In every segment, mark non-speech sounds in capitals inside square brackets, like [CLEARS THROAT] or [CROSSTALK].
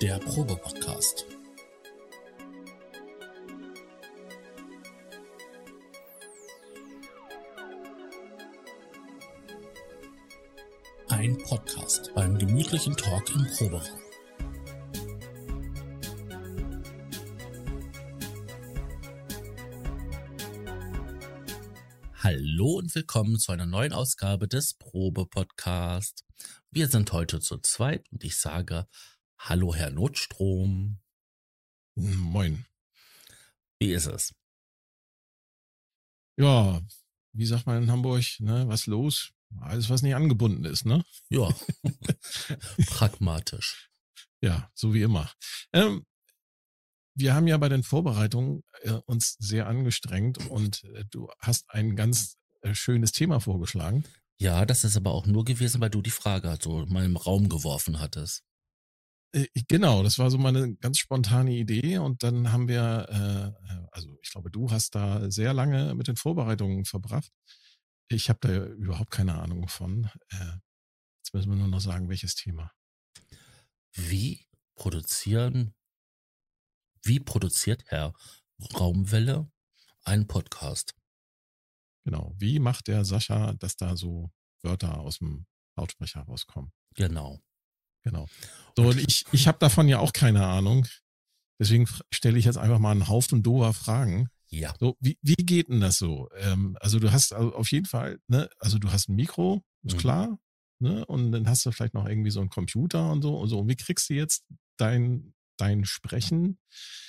Der Probe-Podcast. Ein Podcast beim gemütlichen Talk im Proberaum. Hallo und willkommen zu einer neuen Ausgabe des Probe-Podcast. Wir sind heute zu zweit und ich sage Hallo, Herr Notstrom. Moin. Wie ist es? Ja, wie sagt man in Hamburg, ne, was los? Alles, was nicht angebunden ist, ne? Ja, [LAUGHS] pragmatisch. Ja, so wie immer. Ähm, wir haben ja bei den Vorbereitungen äh, uns sehr angestrengt und äh, du hast ein ganz äh, schönes Thema vorgeschlagen. Ja, das ist aber auch nur gewesen, weil du die Frage so mal im Raum geworfen hattest. Äh, genau, das war so meine ganz spontane Idee und dann haben wir, äh, äh, also ich glaube, du hast da sehr lange mit den Vorbereitungen verbracht. Ich habe da überhaupt keine Ahnung von. Äh, jetzt müssen wir nur noch sagen, welches Thema. Wie produzieren wie produziert Herr Raumwelle einen Podcast? Genau. Wie macht der Sascha, dass da so Wörter aus dem Lautsprecher rauskommen? Genau. Genau. So, und ich, ich habe davon ja auch keine Ahnung. Deswegen stelle ich jetzt einfach mal einen Haufen doer Fragen. Ja. So, wie, wie geht denn das so? Ähm, also du hast also auf jeden Fall, ne, also du hast ein Mikro, ist mhm. klar, ne? Und dann hast du vielleicht noch irgendwie so einen Computer und so und so. Und wie kriegst du jetzt dein, dein Sprechen. Äh,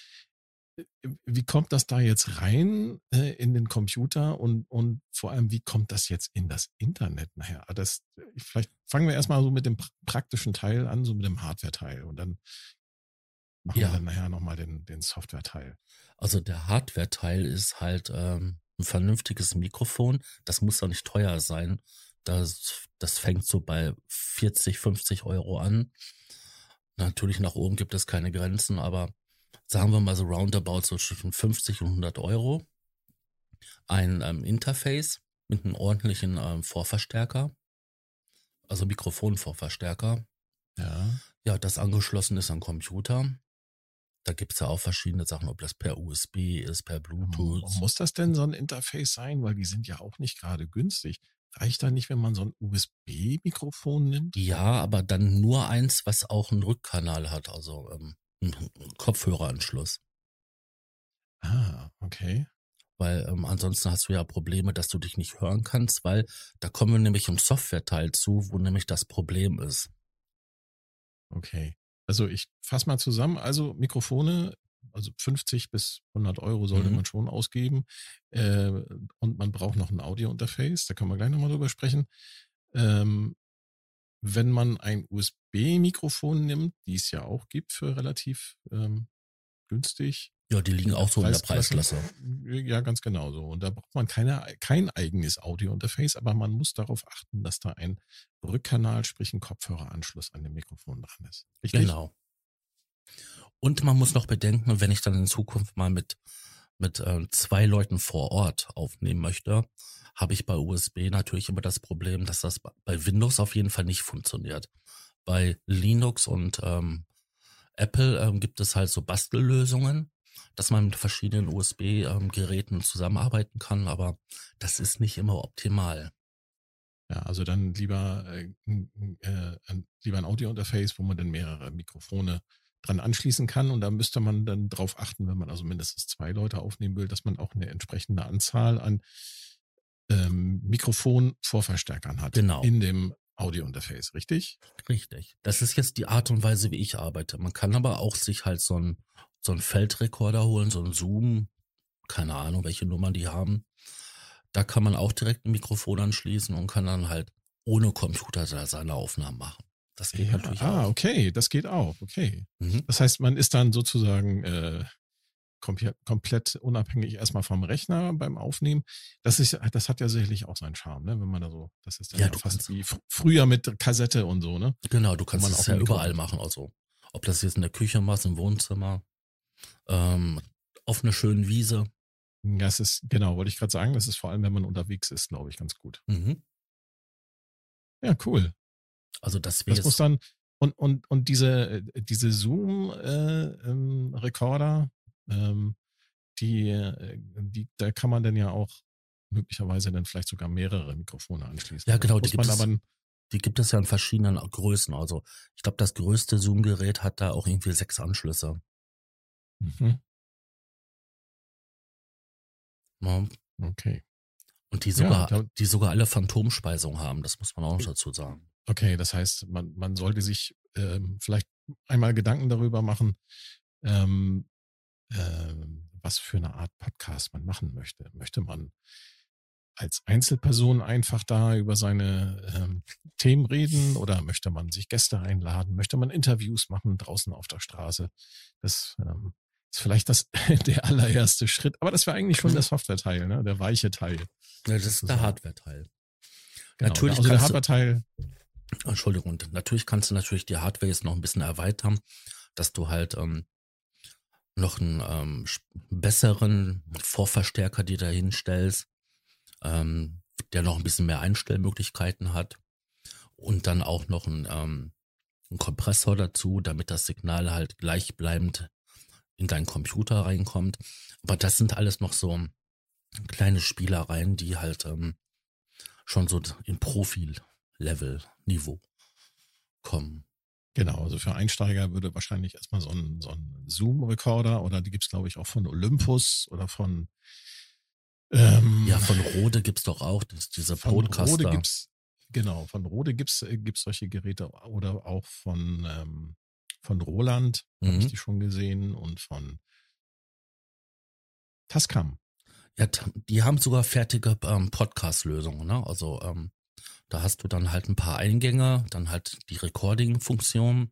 wie kommt das da jetzt rein äh, in den Computer und, und vor allem, wie kommt das jetzt in das Internet nachher? Ah, das, vielleicht fangen wir erstmal so mit dem praktischen Teil an, so mit dem Hardware-Teil und dann machen ja. wir dann nachher nochmal den, den Software-Teil. Also der Hardware-Teil ist halt ähm, ein vernünftiges Mikrofon. Das muss doch nicht teuer sein. Das, das fängt so bei 40, 50 Euro an. Natürlich nach oben gibt es keine Grenzen, aber sagen wir mal so roundabout so zwischen 50 und 100 Euro. Ein ähm, Interface mit einem ordentlichen ähm, Vorverstärker, also Mikrofonvorverstärker. Ja. Ja, das angeschlossen ist an Computer. Da gibt es ja auch verschiedene Sachen, ob das per USB ist, per Bluetooth. Muss das denn so ein Interface sein? Weil die sind ja auch nicht gerade günstig. Reicht da nicht, wenn man so ein USB-Mikrofon nimmt? Ja, aber dann nur eins, was auch einen Rückkanal hat, also ähm, Kopfhöreranschluss. Ah, okay. Weil ähm, ansonsten hast du ja Probleme, dass du dich nicht hören kannst, weil da kommen wir nämlich im Software-Teil zu, wo nämlich das Problem ist. Okay. Also ich fasse mal zusammen. Also Mikrofone also 50 bis 100 Euro sollte mhm. man schon ausgeben. Äh, und man braucht noch ein Audio-Interface, da können wir gleich nochmal drüber sprechen. Ähm, wenn man ein USB-Mikrofon nimmt, die es ja auch gibt für relativ ähm, günstig. Ja, die liegen auch so in der Preisklasse. Ja, ganz genau so. Und da braucht man keine, kein eigenes Audio-Interface, aber man muss darauf achten, dass da ein Rückkanal, sprich ein Kopfhöreranschluss an dem Mikrofon dran ist. Richtig? Genau. Und man muss noch bedenken, wenn ich dann in Zukunft mal mit, mit äh, zwei Leuten vor Ort aufnehmen möchte, habe ich bei USB natürlich immer das Problem, dass das bei Windows auf jeden Fall nicht funktioniert. Bei Linux und ähm, Apple ähm, gibt es halt so Bastellösungen, dass man mit verschiedenen USB-Geräten ähm, zusammenarbeiten kann, aber das ist nicht immer optimal. Ja, also dann lieber, äh, äh, lieber ein Audio-Interface, wo man dann mehrere Mikrofone dran anschließen kann. Und da müsste man dann drauf achten, wenn man also mindestens zwei Leute aufnehmen will, dass man auch eine entsprechende Anzahl an ähm, Mikrofon-Vorverstärkern hat. Genau. In dem Audio-Interface, richtig? Richtig. Das ist jetzt die Art und Weise, wie ich arbeite. Man kann aber auch sich halt so ein so Feldrekorder holen, so ein Zoom, keine Ahnung, welche Nummern die haben. Da kann man auch direkt ein Mikrofon anschließen und kann dann halt ohne Computer seine Aufnahmen machen. Das geht ja, natürlich ah, auch. Ah, okay, das geht auch, okay. Mhm. Das heißt, man ist dann sozusagen äh, komplett, unabhängig erstmal vom Rechner beim Aufnehmen. Das ist, das hat ja sicherlich auch seinen Charme, ne? Wenn man da so, das ist dann ja, ja fast wie früher mit Kassette und so, ne? Genau, du kannst es ja überall machen, also ob das jetzt in der Küche machst, im Wohnzimmer, ähm, auf einer schönen Wiese. Ja, es ist, genau, wollte ich gerade sagen, das ist vor allem, wenn man unterwegs ist, glaube ich, ganz gut. Mhm. Ja, cool. Also das wäre. Das muss dann, Und, und, und diese, diese Zoom-Recorder, äh, ähm, die, äh, die, da kann man dann ja auch möglicherweise dann vielleicht sogar mehrere Mikrofone anschließen. Ja, genau. Die gibt, es, die gibt es ja in verschiedenen Größen. Also ich glaube, das größte Zoom-Gerät hat da auch irgendwie sechs Anschlüsse. Mhm. Ja. Okay. Und die sogar, ja, die sogar alle Phantomspeisung haben, das muss man auch noch dazu sagen. Okay, das heißt, man, man sollte sich ähm, vielleicht einmal Gedanken darüber machen, ähm, ähm, was für eine Art Podcast man machen möchte. Möchte man als Einzelperson einfach da über seine ähm, Themen reden oder möchte man sich Gäste einladen? Möchte man Interviews machen draußen auf der Straße? Das ähm, ist vielleicht das [LAUGHS] der allererste Schritt, aber das wäre eigentlich schon der Software-Teil, ne? der weiche Teil. Ja, das ist der Hardware-Teil. Genau, natürlich also der Hardware-Teil. Entschuldigung, natürlich kannst du natürlich die Hardware jetzt noch ein bisschen erweitern, dass du halt ähm, noch einen ähm, besseren Vorverstärker dir da hinstellst, ähm, der noch ein bisschen mehr Einstellmöglichkeiten hat und dann auch noch ein, ähm, ein Kompressor dazu, damit das Signal halt gleichbleibend in deinen Computer reinkommt. Aber das sind alles noch so kleine Spielereien, die halt ähm, schon so in Profi-Level-Niveau kommen. Genau, also für Einsteiger würde wahrscheinlich erstmal so ein, so ein Zoom-Recorder oder die gibt's glaube ich, auch von Olympus oder von ähm, Ja, von Rode gibt's doch auch, das, diese Podcaster. Von Rode gibt's, genau, von Rode gibt's äh, gibt's solche Geräte oder auch von ähm, von Roland, mhm. habe ich die schon gesehen, und von Tascam. Ja, die haben sogar fertige ähm, Podcast-Lösungen, ne? Also ähm, da hast du dann halt ein paar Eingänge, dann halt die Recording-Funktion,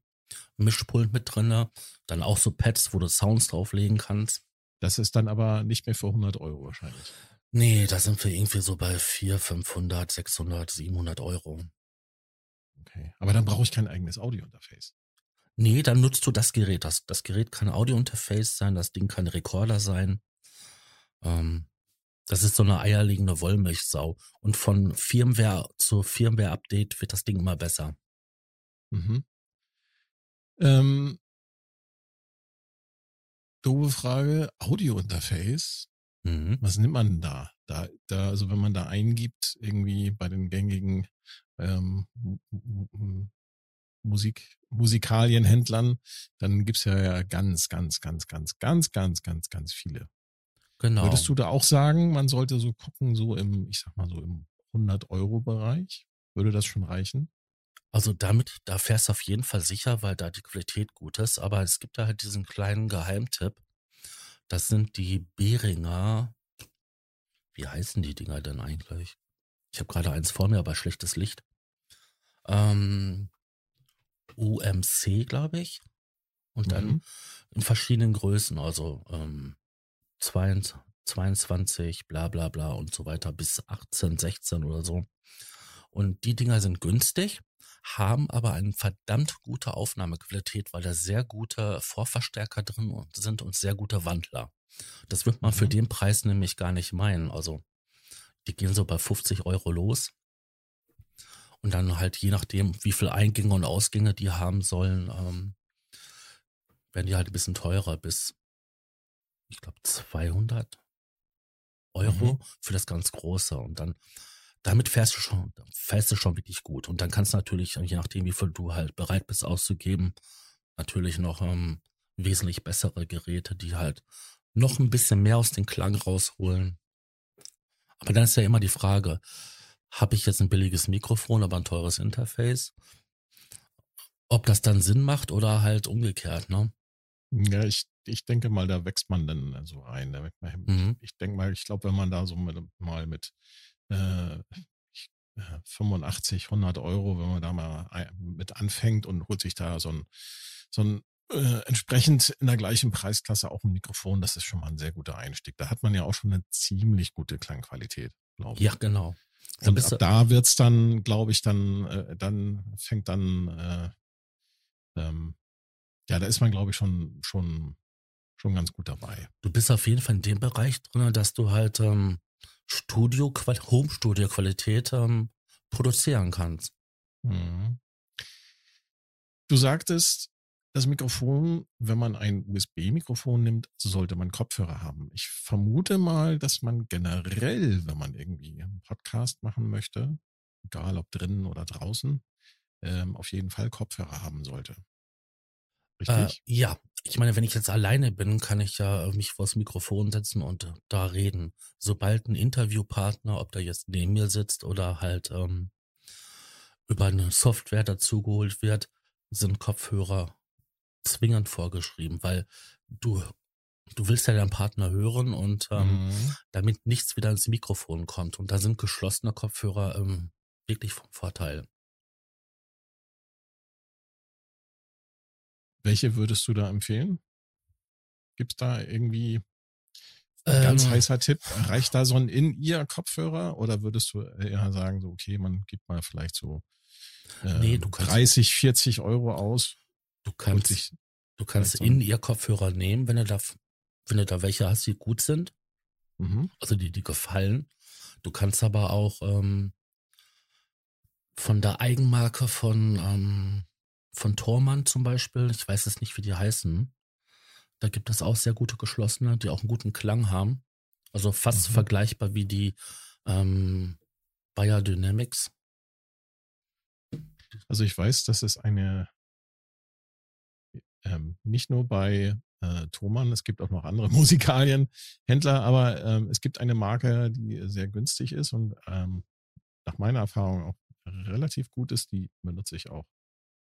Mischpult mit drinne, dann auch so Pads, wo du Sounds drauflegen kannst. Das ist dann aber nicht mehr für 100 Euro wahrscheinlich. Nee, da sind wir irgendwie so bei 400, 500, 600, 700 Euro. Okay, aber dann brauche ich kein eigenes Audio-Interface. Nee, dann nutzt du das Gerät. Das, das Gerät kann Audio-Interface sein, das Ding kann Rekorder sein. Ähm, das ist so eine eierlegende Wollmilchsau. Und von Firmware zu Firmware-Update wird das Ding immer besser. Mhm. Ähm, doofe Frage, Audio-Interface. Mhm. Was nimmt man da? Da, da? Also wenn man da eingibt, irgendwie bei den gängigen ähm, Musik, Musikalienhändlern, dann gibt's ja ganz, ganz, ganz, ganz, ganz, ganz, ganz, ganz viele. Genau. Würdest du da auch sagen, man sollte so gucken, so im, ich sag mal so im 100-Euro-Bereich? Würde das schon reichen? Also damit, da fährst du auf jeden Fall sicher, weil da die Qualität gut ist. Aber es gibt da halt diesen kleinen Geheimtipp. Das sind die Behringer. Wie heißen die Dinger denn eigentlich? Ich habe gerade eins vor mir, aber schlechtes Licht. Ähm, UMC, glaube ich. Und dann mhm. in verschiedenen Größen, also ähm, 22, 22, bla bla bla und so weiter, bis 18, 16 oder so. Und die Dinger sind günstig, haben aber eine verdammt gute Aufnahmequalität, weil da sehr gute Vorverstärker drin sind und sehr gute Wandler. Das wird man mhm. für den Preis nämlich gar nicht meinen. Also die gehen so bei 50 Euro los. Und dann halt je nachdem, wie viel Eingänge und Ausgänge die haben sollen, ähm, werden die halt ein bisschen teurer bis, ich glaube, 200 Euro mhm. für das ganz Große. Und dann, damit fährst du schon, fährst du schon wirklich gut. Und dann kannst du natürlich, je nachdem, wie viel du halt bereit bist auszugeben, natürlich noch ähm, wesentlich bessere Geräte, die halt noch ein bisschen mehr aus dem Klang rausholen. Aber dann ist ja immer die Frage, habe ich jetzt ein billiges Mikrofon, aber ein teures Interface. Ob das dann Sinn macht oder halt umgekehrt, ne? Ja, ich, ich denke mal, da wächst man dann so rein. Mhm. Ich denke mal, ich glaube, wenn man da so mit, mal mit äh, 85, 100 Euro, wenn man da mal mit anfängt und holt sich da so ein, so ein äh, entsprechend in der gleichen Preisklasse auch ein Mikrofon, das ist schon mal ein sehr guter Einstieg. Da hat man ja auch schon eine ziemlich gute Klangqualität, glaube ich. Ja, genau. Und ab da wird's dann, glaube ich, dann, äh, dann fängt dann, äh, ähm, ja, da ist man, glaube ich, schon, schon, schon ganz gut dabei. Du bist auf jeden Fall in dem Bereich drin, dass du halt ähm, Studio, Home-Studio-Qualität ähm, produzieren kannst. Mhm. du sagtest, das Mikrofon, wenn man ein USB-Mikrofon nimmt, sollte man Kopfhörer haben. Ich vermute mal, dass man generell, wenn man irgendwie einen Podcast machen möchte, egal ob drinnen oder draußen, ähm, auf jeden Fall Kopfhörer haben sollte. Richtig? Äh, ja, ich meine, wenn ich jetzt alleine bin, kann ich ja mich vors Mikrofon setzen und da reden. Sobald ein Interviewpartner, ob der jetzt neben mir sitzt oder halt ähm, über eine Software dazugeholt wird, sind Kopfhörer zwingend vorgeschrieben, weil du du willst ja deinen Partner hören und ähm, mhm. damit nichts wieder ins Mikrofon kommt. Und da sind geschlossene Kopfhörer ähm, wirklich vom Vorteil. Welche würdest du da empfehlen? Gibt es da irgendwie ein ganz ähm, heißer Tipp? Reicht da so ein In-Ear-Kopfhörer oder würdest du eher sagen, so, okay, man gibt mal vielleicht so äh, nee, du kannst, 30, 40 Euro aus? Du kannst, du kannst In-Ear-Kopfhörer nehmen, wenn du da, wenn du da welche hast, die gut sind. Mhm. Also die, die gefallen. Du kannst aber auch ähm, von der Eigenmarke von ähm, von Tormann zum Beispiel, ich weiß es nicht, wie die heißen. Da gibt es auch sehr gute geschlossene, die auch einen guten Klang haben. Also fast mhm. vergleichbar wie die ähm, Bayer Dynamics. Also ich weiß, dass es eine ähm, nicht nur bei äh, Thomann, es gibt auch noch andere [LAUGHS] Musikalienhändler, aber ähm, es gibt eine Marke, die sehr günstig ist und ähm, nach meiner Erfahrung auch relativ gut ist, die benutze ich auch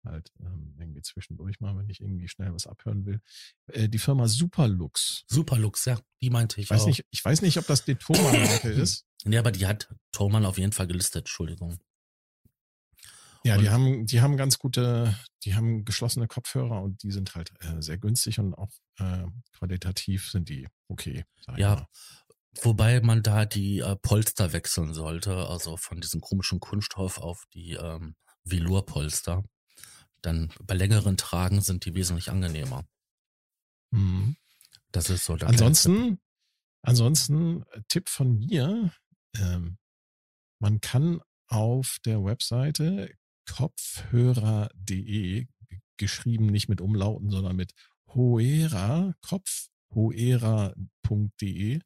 halt ähm, irgendwie zwischendurch mal, wenn ich irgendwie schnell was abhören will. Äh, die Firma Superlux. Superlux, ja, die meinte ich, ich weiß auch. Nicht, ich weiß nicht, ob das die Thomann-Marke [CLEARS THROAT] ist. Ja, aber die hat Thomann auf jeden Fall gelistet, Entschuldigung. Ja, und die haben, die haben ganz gute, die haben geschlossene Kopfhörer und die sind halt äh, sehr günstig und auch äh, qualitativ sind die okay. Ja, wobei man da die äh, Polster wechseln sollte, also von diesem komischen Kunststoff auf die ähm, Velour-Polster dann bei längeren Tragen sind die wesentlich angenehmer. Mhm. Das ist so. Der ansonsten, ansonsten äh, Tipp von mir: ähm, Man kann auf der Webseite kopfhörer.de geschrieben nicht mit Umlauten, sondern mit hoera kopfhoera.de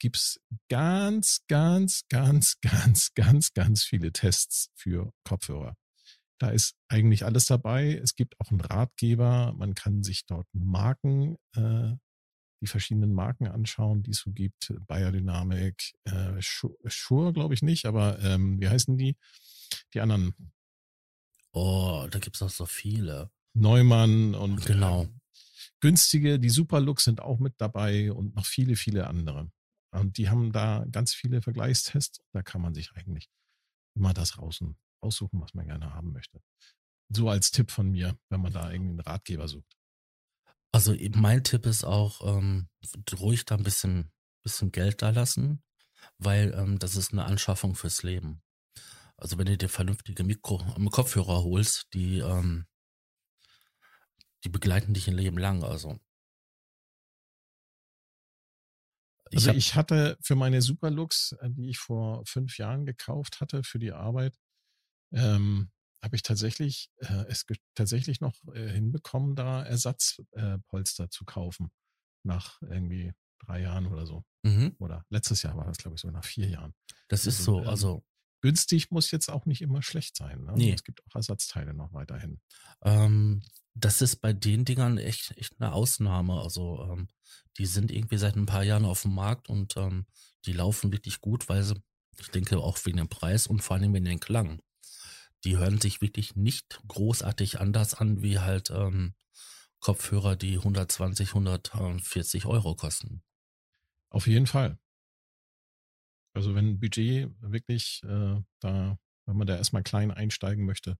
gibt's ganz, ganz, ganz, [LAUGHS] ganz, ganz, ganz viele Tests für Kopfhörer. Da ist eigentlich alles dabei. Es gibt auch einen Ratgeber. Man kann sich dort Marken, äh, die verschiedenen Marken anschauen, die es so gibt. Biodynamic, äh, Shure glaube ich nicht, aber ähm, wie heißen die? Die anderen. Oh, da gibt's auch so viele. Neumann und genau. Äh, günstige, die Superlooks sind auch mit dabei und noch viele, viele andere. Und die haben da ganz viele Vergleichstests. Da kann man sich eigentlich immer das rausnehmen aussuchen, was man gerne haben möchte. So als Tipp von mir, wenn man da irgendwie einen Ratgeber sucht. Also mein Tipp ist auch, ähm, ruhig da ein bisschen, bisschen Geld da lassen, weil ähm, das ist eine Anschaffung fürs Leben. Also wenn du dir vernünftige Mikro Kopfhörer holst, die, ähm, die begleiten dich ein Leben lang. Also ich, also ich hatte für meine Superlux, äh, die ich vor fünf Jahren gekauft hatte für die Arbeit, ähm, habe ich tatsächlich äh, es tatsächlich noch äh, hinbekommen, da Ersatzpolster äh, zu kaufen. Nach irgendwie drei Jahren oder so. Mhm. Oder letztes Jahr war das, glaube ich, so nach vier Jahren. Das ist also, so. Ähm, also günstig muss jetzt auch nicht immer schlecht sein. Ne? Nee. Es gibt auch Ersatzteile noch weiterhin. Ähm, das ist bei den Dingern echt, echt eine Ausnahme. Also ähm, die sind irgendwie seit ein paar Jahren auf dem Markt und ähm, die laufen wirklich gut, weil sie, ich denke, auch wegen dem Preis und vor allem wegen dem Klang die hören sich wirklich nicht großartig anders an wie halt ähm, Kopfhörer, die 120, 140 Euro kosten. Auf jeden Fall. Also wenn Budget wirklich äh, da, wenn man da erstmal klein einsteigen möchte,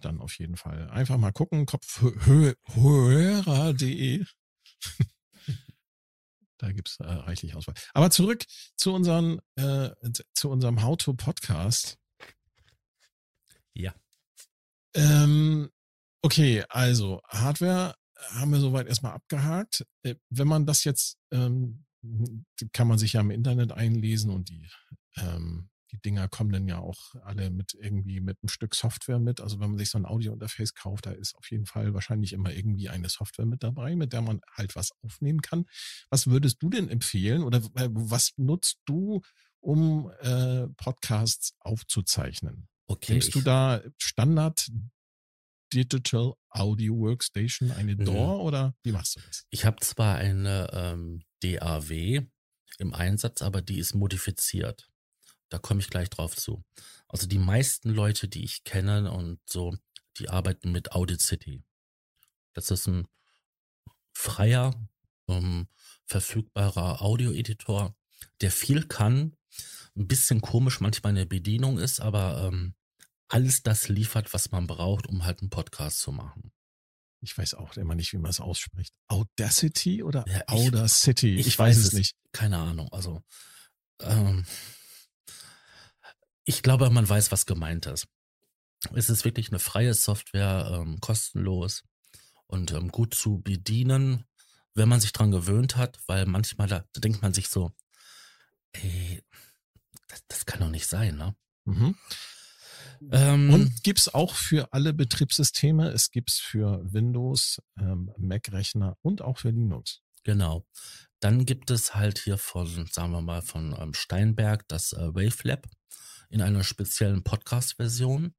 dann auf jeden Fall einfach mal gucken, kopfhörer.de. [LAUGHS] da gibt's äh, reichlich Auswahl. Aber zurück zu, unseren, äh, zu unserem How-to-Podcast. Ja. Ähm, okay, also Hardware haben wir soweit erstmal abgehakt. Äh, wenn man das jetzt, ähm, kann man sich ja im Internet einlesen und die, ähm, die Dinger kommen dann ja auch alle mit irgendwie mit einem Stück Software mit. Also wenn man sich so ein Audio-Interface kauft, da ist auf jeden Fall wahrscheinlich immer irgendwie eine Software mit dabei, mit der man halt was aufnehmen kann. Was würdest du denn empfehlen oder was nutzt du, um äh, Podcasts aufzuzeichnen? Okay. Nimmst du da Standard Digital Audio Workstation, eine DAW mhm. oder wie machst du das? Ich habe zwar eine ähm, DAW im Einsatz, aber die ist modifiziert. Da komme ich gleich drauf zu. Also die meisten Leute, die ich kenne und so, die arbeiten mit Audacity. Das ist ein freier, ähm, verfügbarer Audio-Editor, der viel kann, ein bisschen komisch manchmal in der Bedienung ist, aber ähm, alles das liefert, was man braucht, um halt einen Podcast zu machen. Ich weiß auch immer nicht, wie man es ausspricht. Audacity oder ja, ich, Audacity? Ich, ich weiß, weiß, es nicht. Keine Ahnung. Also ähm, ich glaube, man weiß, was gemeint ist. Es ist wirklich eine freie Software, ähm, kostenlos und ähm, gut zu bedienen, wenn man sich dran gewöhnt hat, weil manchmal da, da denkt man sich so, ey, das, das kann doch nicht sein, ne? Mhm. Ähm, und gibt's auch für alle Betriebssysteme. Es gibt's für Windows, ähm, Mac-Rechner und auch für Linux. Genau. Dann gibt es halt hier von, sagen wir mal, von ähm, Steinberg das äh, Wavelab in einer speziellen Podcast-Version.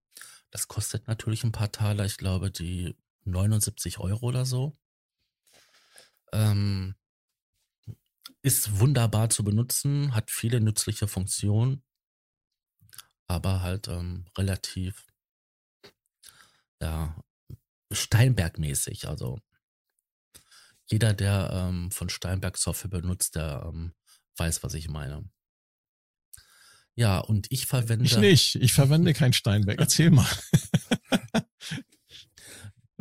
Das kostet natürlich ein paar Taler. Ich glaube, die 79 Euro oder so. Ähm, ist wunderbar zu benutzen, hat viele nützliche Funktionen aber halt ähm, relativ ja Steinberg-mäßig. Also jeder, der ähm, von Steinberg Software benutzt, der ähm, weiß, was ich meine. Ja, und ich verwende. Ich nicht. Ich verwende kein Steinberg. Erzähl mal. [LAUGHS] [LAUGHS]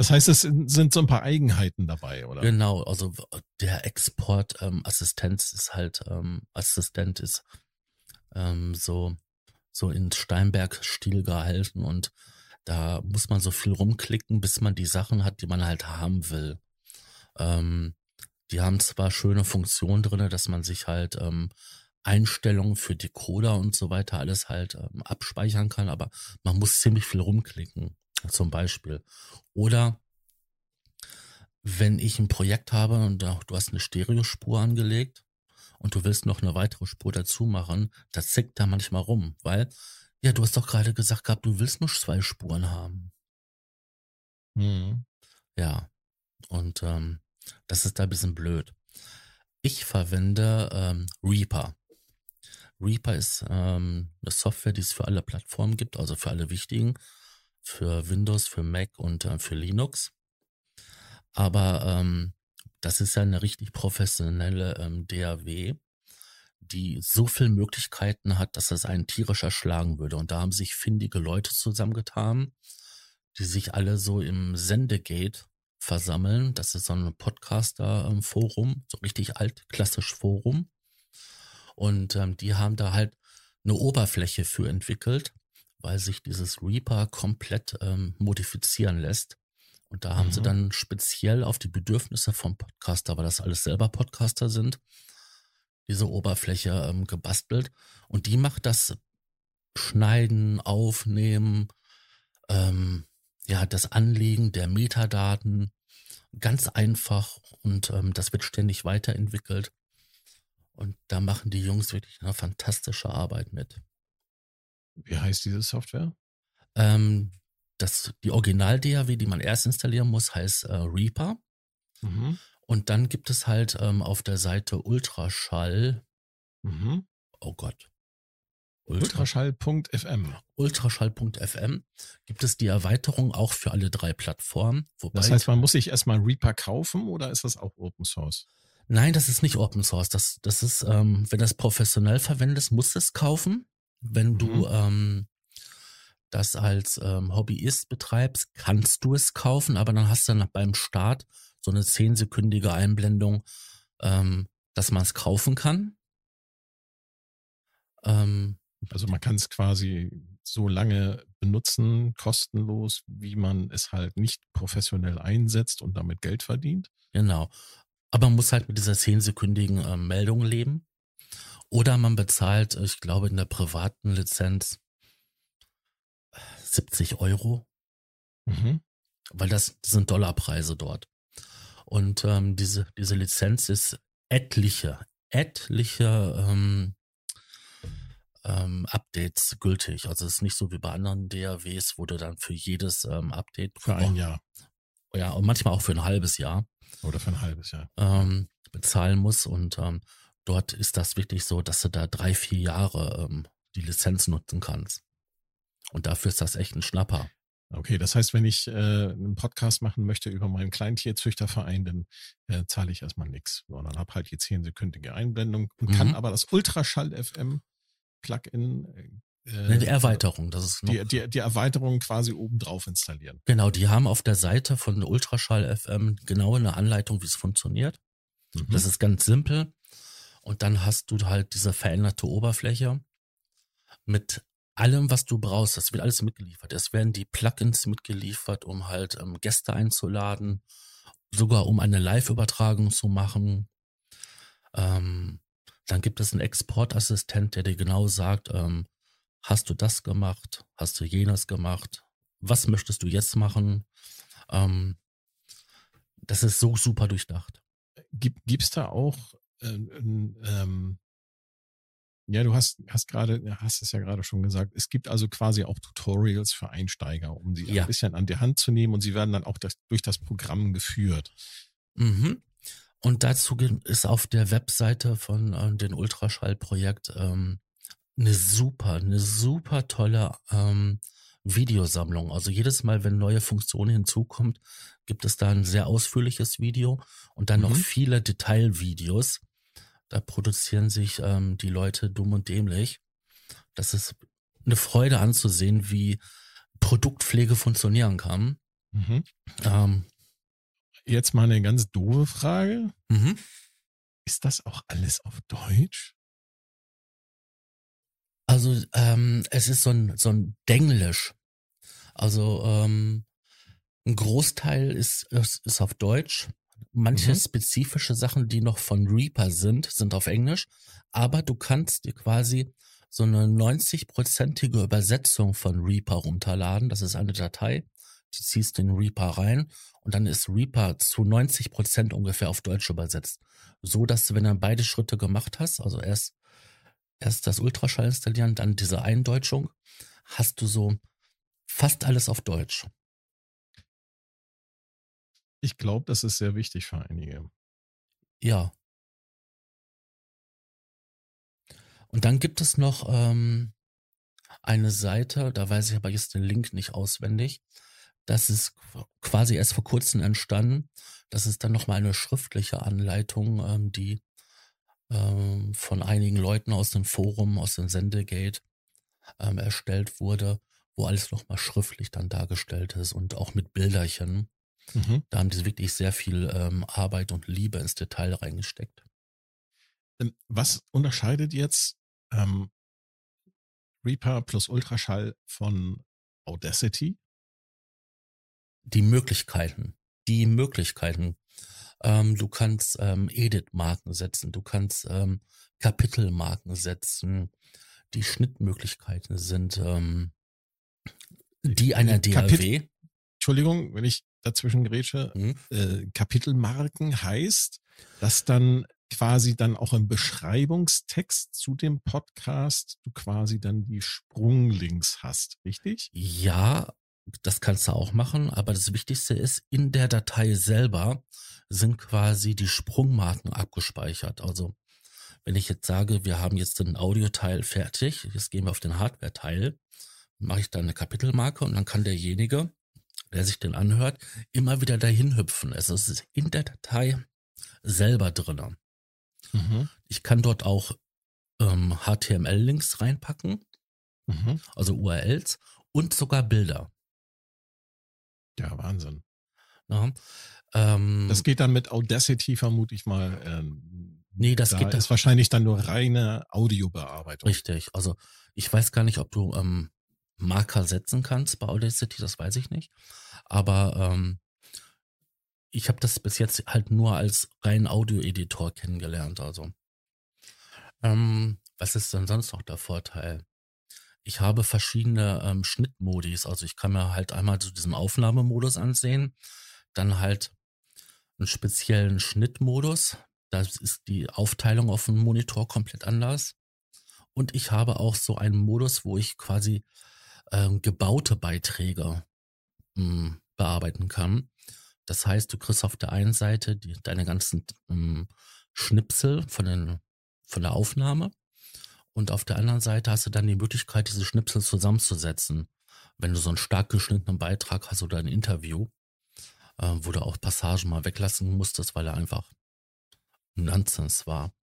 Das heißt, es sind so ein paar Eigenheiten dabei, oder? Genau, also der Export-Assistent ähm, ist halt, ähm, Assistent ist ähm, so so in Steinberg-Stil gehalten und da muss man so viel rumklicken, bis man die Sachen hat, die man halt haben will. Ähm, die haben zwar schöne Funktionen drinne, dass man sich halt ähm, Einstellungen für Decoder und so weiter alles halt ähm, abspeichern kann, aber man muss ziemlich viel rumklicken, zum Beispiel. Oder wenn ich ein Projekt habe und du hast eine Stereospur angelegt und du willst noch eine weitere Spur dazu machen, das zickt da manchmal rum, weil, ja, du hast doch gerade gesagt gehabt, du willst nur zwei Spuren haben. Mhm. Ja, und ähm, das ist da ein bisschen blöd. Ich verwende ähm, Reaper. Reaper ist ähm, eine Software, die es für alle Plattformen gibt, also für alle wichtigen, für Windows, für Mac und äh, für Linux. Aber ähm, das ist ja eine richtig professionelle ähm, DAW, die so viele Möglichkeiten hat, dass das einen tierisch erschlagen würde. Und da haben sich findige Leute zusammengetan, die sich alle so im Sendegate versammeln. Das ist so ein Podcaster-Forum, so richtig altklassisch Forum. Und ähm, die haben da halt eine Oberfläche für entwickelt, weil sich dieses Reaper komplett ähm, modifizieren lässt. Und da haben mhm. sie dann speziell auf die Bedürfnisse vom Podcaster, weil das alles selber Podcaster sind, diese Oberfläche ähm, gebastelt. Und die macht das Schneiden, Aufnehmen, ähm, ja, das Anlegen der Metadaten ganz einfach und ähm, das wird ständig weiterentwickelt. Und da machen die Jungs wirklich eine fantastische Arbeit mit. Wie heißt diese Software? Ähm, das, die Original-DAW, die man erst installieren muss, heißt äh, Reaper. Mhm. Und dann gibt es halt ähm, auf der Seite Ultraschall. Mhm. Oh Gott. Ultraschall.fm. Ultraschall.fm gibt es die Erweiterung auch für alle drei Plattformen. das heißt, man muss sich erstmal Reaper kaufen oder ist das auch Open Source? Nein, das ist nicht Open Source. Das, das ist, ähm, wenn das professionell verwendest, musst du es kaufen. Wenn du mhm. ähm, das als ähm, Hobbyist betreibst, kannst du es kaufen, aber dann hast du dann beim Start so eine zehnsekündige Einblendung, ähm, dass man es kaufen kann. Ähm, also man kann es quasi so lange benutzen, kostenlos, wie man es halt nicht professionell einsetzt und damit Geld verdient. Genau. Aber man muss halt mit dieser zehnsekündigen äh, Meldung leben. Oder man bezahlt, ich glaube, in der privaten Lizenz 70 Euro, Mhm. weil das sind Dollarpreise dort. Und ähm, diese, diese Lizenz ist etliche, etliche ähm, ähm, Updates gültig. Also es ist nicht so wie bei anderen DAWs, wo du dann für jedes ähm, Update Für ein Jahr ja und manchmal auch für ein halbes Jahr oder für ein halbes Jahr. ähm, bezahlen muss. Und ähm, dort ist das wirklich so, dass du da drei, vier Jahre ähm, die Lizenz nutzen kannst. Und dafür ist das echt ein Schnapper. Okay, das heißt, wenn ich äh, einen Podcast machen möchte über meinen Kleintierzüchterverein, dann äh, zahle ich erstmal nichts, sondern habe halt die 10-sekündige Einblendung und Mhm. kann aber das Ultraschall FM Plugin äh, Eine Erweiterung, das ist die, die, die Erweiterung quasi obendrauf installieren. genau, die haben auf der Seite von Ultraschall FM genau eine Anleitung, wie es funktioniert. Mhm. Das ist ganz simpel. Und dann hast du halt diese veränderte Oberfläche mit allem, was du brauchst. Das wird alles mitgeliefert. Es werden die Plugins mitgeliefert, um halt ähm, Gäste einzuladen, sogar um eine Live-Übertragung zu machen. Ähm, dann gibt es einen Exportassistent, der dir genau sagt, ähm, hast du das gemacht, hast du jenes gemacht, was möchtest du jetzt machen? Ähm, das ist so super durchdacht. Gibt gibt's da auch ähm, ähm, ja, du hast hast gerade hast es ja gerade schon gesagt. Es gibt also quasi auch Tutorials für Einsteiger, um sie Ja. ein bisschen an die Hand zu nehmen und sie werden dann auch das, durch das Programm geführt. Mhm. Und dazu ist auf der Webseite von äh, dem Ultraschallprojekt ähm, eine super, eine super tolle ähm, Videosammlung. Also jedes Mal, wenn neue Funktionen hinzukommt, gibt es da ein sehr ausführliches Video und dann noch Mhm. viele Detailvideos. Da produzieren sich ähm, die Leute dumm und dämlich. Das ist eine Freude anzusehen, wie Produktpflege funktionieren kann. Mhm. Ähm, Jetzt mal eine ganz doofe Frage. mhm. Ist das auch alles auf Deutsch? Also ähm, es ist so ein, so ein Denglisch. Also ähm, ein Großteil ist, ist, ist auf Deutsch. Manche Mhm. spezifische Sachen, die noch von Reaper sind, sind auf Englisch. Aber du kannst dir quasi so eine 90-prozentige Übersetzung von Reaper runterladen. Das ist eine Datei. Die ziehst du in Reaper rein und dann ist Reaper zu 90 Prozent ungefähr auf Deutsch übersetzt. So dass du, wenn du dann beide Schritte gemacht hast, also erst erst das Ultraschall installieren, dann diese Eindeutschung, hast du so fast alles auf Deutsch. Ich glaube, das ist sehr wichtig für einige. Ja. Und dann gibt es noch ähm, eine Seite, da weiß ich aber jetzt den Link nicht auswendig. Das ist qu- quasi erst vor kurzem entstanden. Das ist dann nochmal eine schriftliche Anleitung, ähm, die ähm, von einigen Leuten aus dem Forum, aus dem Sendegate ähm, erstellt wurde, wo alles nochmal schriftlich dann dargestellt ist und auch mit Bilderchen. Mhm. Da haben die wirklich sehr viel ähm, Arbeit und Liebe ins Detail reingesteckt. Ähm, Was unterscheidet jetzt ähm, Reaper plus Ultraschall von Audacity? Die Möglichkeiten, die Möglichkeiten. Ähm, du kannst ähm, Edit-Marken setzen, du kannst ähm, Kapitelmarken setzen. Die Schnittmöglichkeiten sind ähm, die einer Kapit- DAW. Entschuldigung, wenn ich dazwischen grätsche. Hm? Äh, Kapitelmarken heißt, dass dann quasi dann auch im Beschreibungstext zu dem Podcast du quasi dann die Sprunglinks hast, richtig? Ja, das kannst du auch machen, aber das Wichtigste ist, in der Datei selber sind quasi die Sprungmarken abgespeichert. Also wenn ich jetzt sage, wir haben jetzt den Audioteil fertig, jetzt gehen wir auf den Hardware-Teil, mache ich da eine Kapitelmarke und dann kann derjenige, der sich den anhört, immer wieder dahin hüpfen. Es ist in der Datei selber drinne. Mhm. Ich kann dort auch ähm, HTML-Links reinpacken, Mhm. also URLs und sogar Bilder. Ja, Wahnsinn. Ja. Ähm, Das geht dann mit Audacity vermute ich mal. Ähm, nee, das da geht ist wahrscheinlich dann nur reine Audiobearbeitung. richtig. Also ich weiß gar nicht, ob du ähm, Marker setzen kannst bei Audacity, das weiß ich nicht. Aber ähm, ich habe das bis jetzt halt nur als rein Audio-Editor kennengelernt. Also ähm, Was ist denn sonst noch der Vorteil? Ich habe verschiedene ähm, Schnittmodis. Also ich kann mir halt einmal zu diesem Aufnahmemodus ansehen, dann halt einen speziellen Schnittmodus. Da ist die Aufteilung auf dem Monitor komplett anders. Und ich habe auch so einen Modus, wo ich quasi ähm, gebaute Beiträge mh, hm, bearbeiten kann. Das heißt, du kriegst auf der einen Seite die, deine ganzen mh, hm, Schnipsel von, den, von der Aufnahme und auf der anderen Seite hast du dann die Möglichkeit, diese Schnipsel zusammenzusetzen. Wenn du so einen stark geschnittenen Beitrag hast oder ein Interview, äh, wo du auch Passagen mal weglassen musstest, weil er einfach Nonsens war.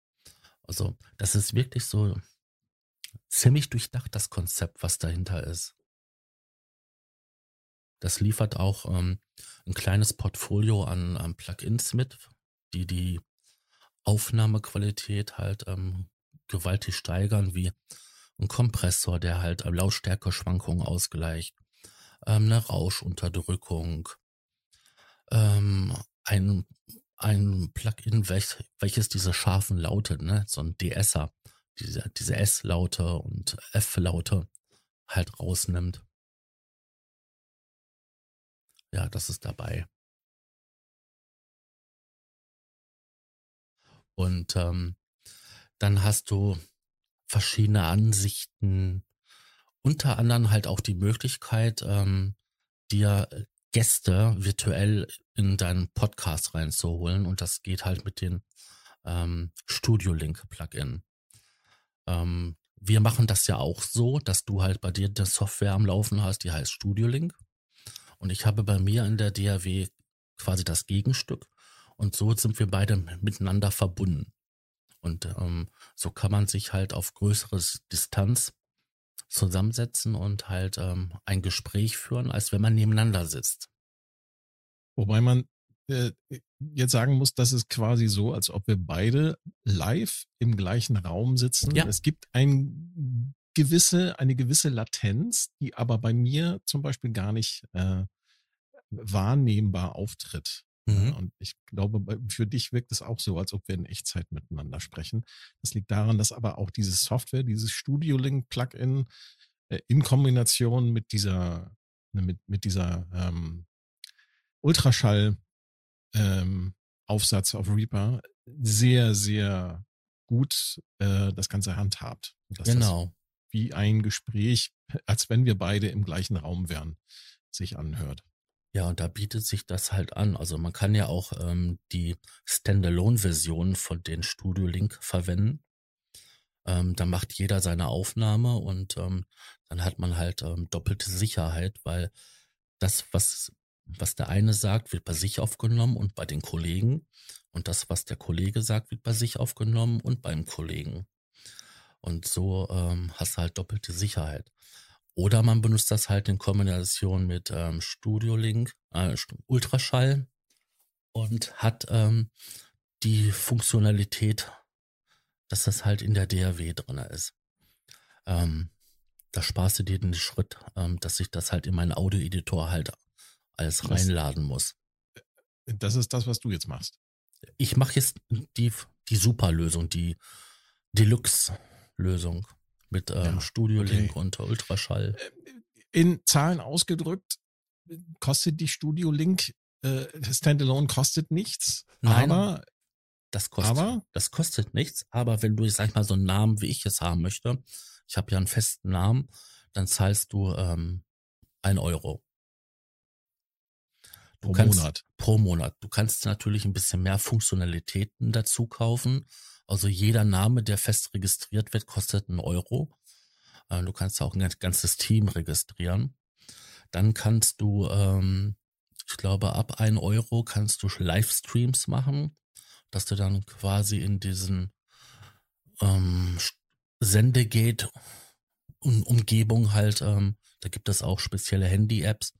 Also, das ist wirklich so ziemlich durchdacht, das Konzept, was dahinter ist. Das liefert auch ähm, ein kleines Portfolio an, an Plugins mit, die die Aufnahmequalität halt ähm, gewaltig steigern, wie ein Kompressor, der halt ähm, Lautstärke-Schwankungen ausgleicht, ähm, eine Rauschunterdrückung, ähm, ein, ein Plugin, welch, welches diese scharfen Laute, ne, so ein DSer, diese, diese S-Laute und F-Laute halt rausnimmt. Ja, das ist dabei. Und ähm, dann hast du verschiedene Ansichten, unter anderem halt auch die Möglichkeit, ähm, dir Gäste virtuell in deinen Podcast reinzuholen. Und das geht halt mit dem ähm, Studio Link Plugin. Ähm, wir machen das ja auch so, dass du halt bei dir eine Software am Laufen hast, die heißt Studio Link. Und ich habe bei mir in der DAW quasi das Gegenstück. Und so sind wir beide miteinander verbunden. Und ähm, so kann man sich halt auf größeres Distanz zusammensetzen und halt ähm, ein Gespräch führen, als wenn man nebeneinander sitzt. Wobei man äh, jetzt sagen muss, das ist quasi so, als ob wir beide live im gleichen Raum sitzen. Ja. Es gibt ein gewisse, eine gewisse Latenz, die aber bei mir zum Beispiel gar nicht äh, wahrnehmbar auftritt. Mhm. Und ich glaube, für dich wirkt es auch so, als ob wir in Echtzeit miteinander sprechen. Das liegt daran, dass aber auch diese Software, dieses Studio Link Plugin äh, in Kombination mit dieser, ne, mit, mit dieser ähm, Ultraschall ähm, Aufsatz auf Reaper sehr, sehr gut äh, das Ganze handhabt. genau. Wie ein Gespräch, als wenn wir beide im gleichen Raum wären, sich anhört. Ja, und da bietet sich das halt an. Also man kann ja auch ähm, die Standalone-Version von den Studio Link verwenden. Ähm, da macht jeder seine Aufnahme und ähm, dann hat man halt ähm, doppelte Sicherheit, weil das, was, was der eine sagt, wird bei sich aufgenommen und bei den Kollegen. Und das, was der Kollege sagt, wird bei sich aufgenommen und beim Kollegen. Und so ähm, hast du halt doppelte Sicherheit. Oder man benutzt das halt in Kombination mit ähm, Studio Link, äh, Ultraschall und hat ähm, die Funktionalität, dass das halt in der DAW drin ist. Ähm, da sparst du dir den Schritt, ähm, dass ich das halt in meinen Audio-Editor halt alles das, reinladen muss. Das ist das, was du jetzt machst. Ich mache jetzt die, die Super-Lösung, die Deluxe-Lösung mit ähm, ja, Studio Link okay. und Ultraschall. Äh, in Zahlen ausgedrückt, kostet die Studio Link äh, Standalone kostet nichts. Nein, aber das kostet, aber, das kostet nichts. Aber wenn du, sag ich mal, so einen Namen wie ich es haben möchte, ich habe ja einen festen Namen, dann zahlst du ähm, ein Euro. Du pro kannst, Monat. Pro Monat. Du kannst natürlich ein bisschen mehr Funktionalitäten dazu kaufen. Also jeder Name, der fest registriert wird, kostet einen Euro. Äh, du kannst auch ein ganzes Team registrieren. Dann kannst du, ähm, ich glaube, ab ein Euro kannst du Livestreams machen, dass du dann quasi in diesen ähm, Sendegate Umgebung halt, ähm, da gibt es auch spezielle Handy-Apps,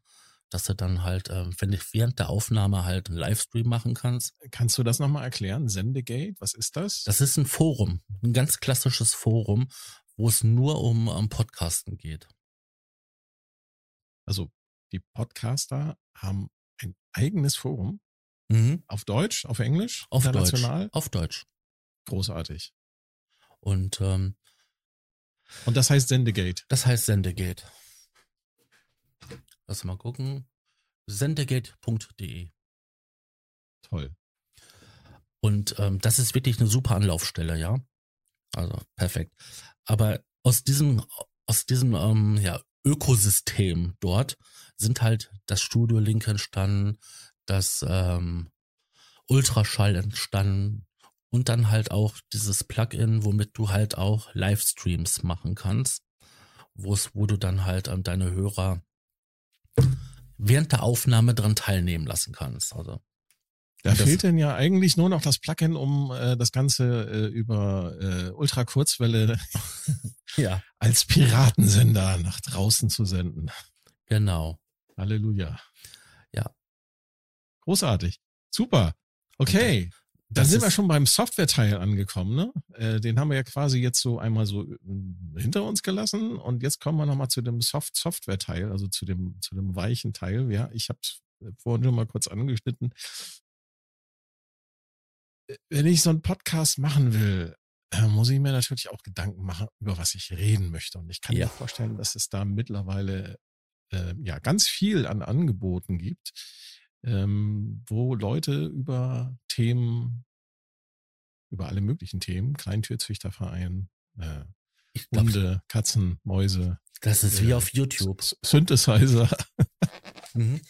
dass du dann halt, äh, wenn du während der Aufnahme halt einen Livestream machen kannst. Kannst du das nochmal erklären? Sendegate, was ist das? Das ist ein Forum, ein ganz klassisches Forum, wo es nur um, um Podcasten geht. Also die Podcaster haben ein eigenes Forum. Mhm. Auf Deutsch, auf Englisch, auf international? Deutsch. Auf Deutsch. Großartig. Und ähm, Und das heißt Sendegate. Das heißt Sendegate. Lass mal gucken. Sendegate.de. Toll. Und ähm, das ist wirklich eine super Anlaufstelle, ja. Also perfekt. Aber aus diesem, aus diesem ähm, ja, Ökosystem dort sind halt das Studio Link entstanden, das ähm, Ultraschall entstanden und dann halt auch dieses Plugin, womit du halt auch Livestreams machen kannst, wo es, wo du dann halt an deine Hörer während der Aufnahme dran teilnehmen lassen kannst. Also da fehlt denn ja eigentlich nur noch das Plugin, um äh, das Ganze äh, über äh, Ultrakurzwelle [LAUGHS] ja. als Piratensender nach draußen zu senden. Genau. Halleluja. Ja. Großartig. Super. Okay. Dann sind wir schon beim Software-Teil angekommen, ne? Äh, den haben wir ja quasi jetzt so einmal so äh, hinter uns gelassen und jetzt kommen wir nochmal zu dem Soft-Software-Teil, also zu dem, zu dem weichen Teil. Ja, ich habe vorhin schon mal kurz angeschnitten wenn ich so einen Podcast machen will, äh, muss ich mir natürlich auch Gedanken machen, über was ich reden möchte. Und ich kann ja. mir vorstellen, dass es da mittlerweile äh, ja ganz viel an Angeboten gibt, ähm, wo Leute über Themen, über alle möglichen Themen, Kleintierzüchterverein, äh, Hunde, Katzen, Mäuse. Das ist wie äh, auf YouTube. Synthesizer. mhm.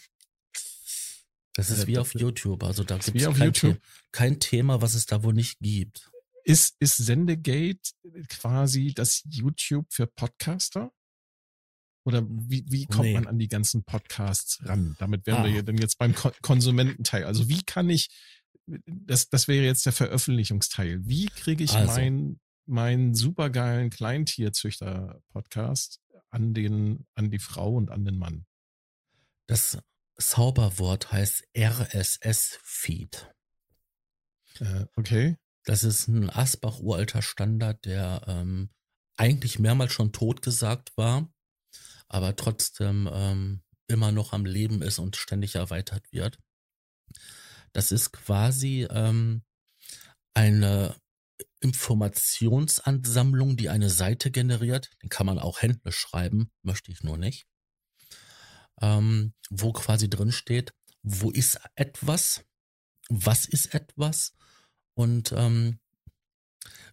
Das ist äh, wie auf YouTube. Also da gibt es kein, The kein Thema, was es da wohl nicht gibt. Ist, ist Sendegate quasi das YouTube für Podcaster? Oder wie, wie kommt nee. man an die ganzen Podcasts ran? Damit wären ah. wir ja dann jetzt beim Ko Konsumententeil. Also wie kann ich, das, das wäre jetzt der Veröffentlichungsteil. Wie kriege ich also. meinen mein supergeilen Kleintierzüchter-Podcast an den, an die Frau und an den Mann? Das Zauberwort heißt RSS-Feed. Äh, okay. Das ist ein Asbach-uralter Standard, der ähm, eigentlich mehrmals schon totgesagt war, aber trotzdem ähm, immer noch am Leben ist und ständig erweitert wird. Das ist quasi ähm, eine Informationsansammlung, die eine Seite generiert. Den kann man auch händisch schreiben, möchte ich nur nicht ähm, wo quasi drin steht, wo ist etwas, was ist etwas und ähm,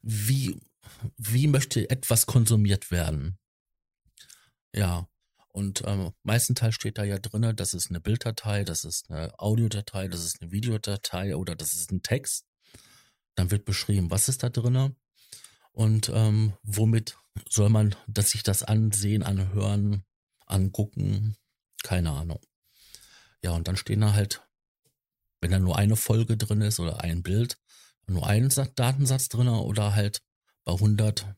wie, wie möchte etwas konsumiert werden. Ja, und ähm, meistenteils steht da ja drinne, das ist eine Bilddatei, das ist eine Audiodatei, das ist eine Videodatei oder das ist ein Text. Dann wird beschrieben, was ist da drinne und ähm, womit soll man, dass sich das ansehen, anhören, angucken, keine Ahnung. Ja, und dann stehen da halt, wenn da nur eine Folge drin ist oder ein Bild, nur ein Datensatz drin oder halt bei 100,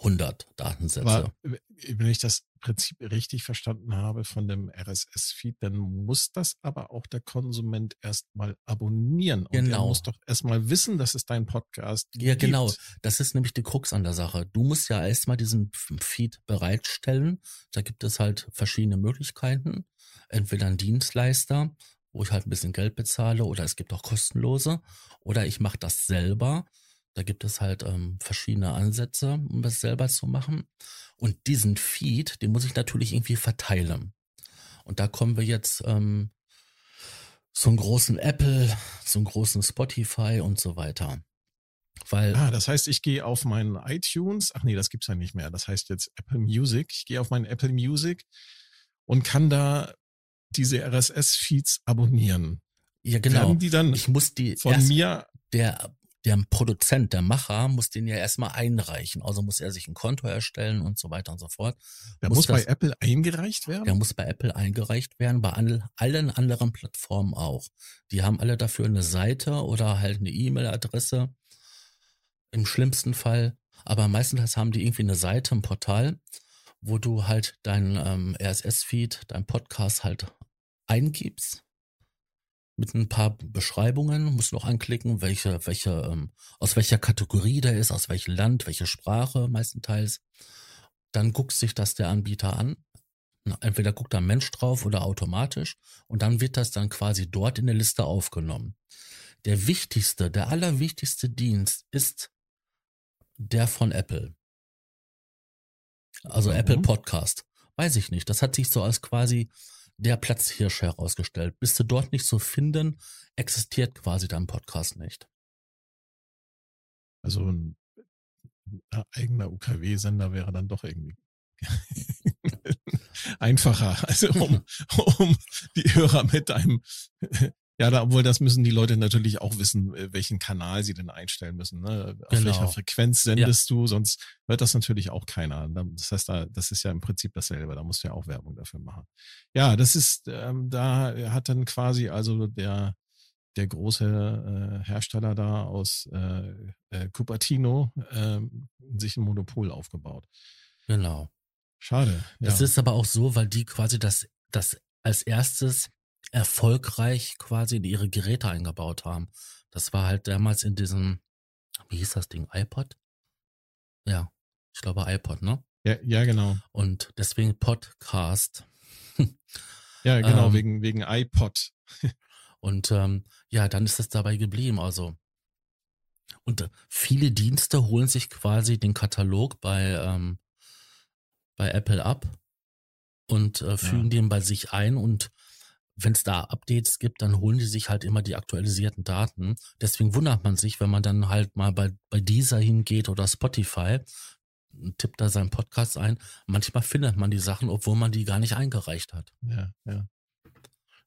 100 Datensätze. Aber wenn ich das Prinzip richtig verstanden habe von dem RSS-Feed, dann muss das aber auch der Konsument erstmal abonnieren. Und genau. er muss doch erstmal wissen, dass es dein Podcast Ja, gibt. genau. Das ist nämlich die Krux an der Sache. Du musst ja erstmal diesen Feed bereitstellen. Da gibt es halt verschiedene Möglichkeiten. Entweder ein Dienstleister, wo ich halt ein bisschen Geld bezahle, oder es gibt auch kostenlose, oder ich mache das selber. Da gibt es halt ähm, verschiedene Ansätze, um das selber zu machen. Und diesen Feed, den muss ich natürlich irgendwie verteilen. Und da kommen wir jetzt ähm, zum großen Apple, zum großen Spotify und so weiter. Weil ah, das heißt, ich gehe auf meinen iTunes, ach nee, das gibt's ja nicht mehr. Das heißt jetzt Apple Music. Ich gehe auf meinen Apple Music und kann da diese RSS-Feeds abonnieren. Ja, genau. Werden die dann ich muss die von mir der der Produzent, der Macher, muss den ja erstmal einreichen. Also muss er sich ein Konto erstellen und so weiter und so fort. Der muss, muss das, bei Apple eingereicht werden? Der muss bei Apple eingereicht werden, bei allen anderen Plattformen auch. Die haben alle dafür eine Seite oder halt eine E-Mail-Adresse. Im schlimmsten Fall. Aber meistens haben die irgendwie eine Seite, ein Portal, wo du halt dein ähm, RSS-Feed, dein Podcast halt eingibst mit ein paar Beschreibungen, musst noch anklicken, welche, welche, ähm, aus welcher Kategorie der ist, aus welchem Land, welche Sprache meistenteils. Dann guckt sich das der Anbieter an. Entweder guckt da ein Mensch drauf oder automatisch und dann wird das dann quasi dort in der Liste aufgenommen. Der wichtigste, der allerwichtigste Dienst ist der von Apple. Also Apple Podcast. Weiß ich nicht. Das hat sich so als quasi der Platzhirsch herausgestellt. Bist du dort nicht zu finden, existiert quasi dein Podcast nicht. Also ein, ein eigener UKW-Sender wäre dann doch irgendwie [LAUGHS] einfacher, also um, um die Hörer mit einem ja, da, obwohl das müssen die Leute natürlich auch wissen, äh, welchen Kanal sie denn einstellen müssen. Ne? Auf genau. welcher Frequenz sendest ja. du, sonst hört das natürlich auch keiner. Das heißt, da, das ist ja im Prinzip dasselbe. Da musst du ja auch Werbung dafür machen. Ja, das ist, ähm, da hat dann quasi also der der große äh, Hersteller da aus äh, äh, Cupertino äh, sich ein Monopol aufgebaut. Genau. Schade. Ja. Das ist aber auch so, weil die quasi das, das als erstes erfolgreich quasi in ihre Geräte eingebaut haben. Das war halt damals in diesem, wie hieß das Ding, iPod? Ja, ich glaube iPod, ne? Ja, ja genau. Und deswegen Podcast. [LAUGHS] ja, genau, ähm, wegen, wegen iPod. und ähm, ja, dann ist es dabei geblieben. Also und äh, viele Dienste holen sich quasi den Katalog bei, ähm, bei Apple ab und äh, fügen ja. den bei sich ein und wenn es da Updates gibt, dann holen die sich halt immer die aktualisierten Daten. Deswegen wundert man sich, wenn man dann halt mal bei, bei dieser hingeht oder Spotify, tippt da seinen Podcast ein. Manchmal findet man die Sachen, obwohl man die gar nicht eingereicht hat. Ja, ja.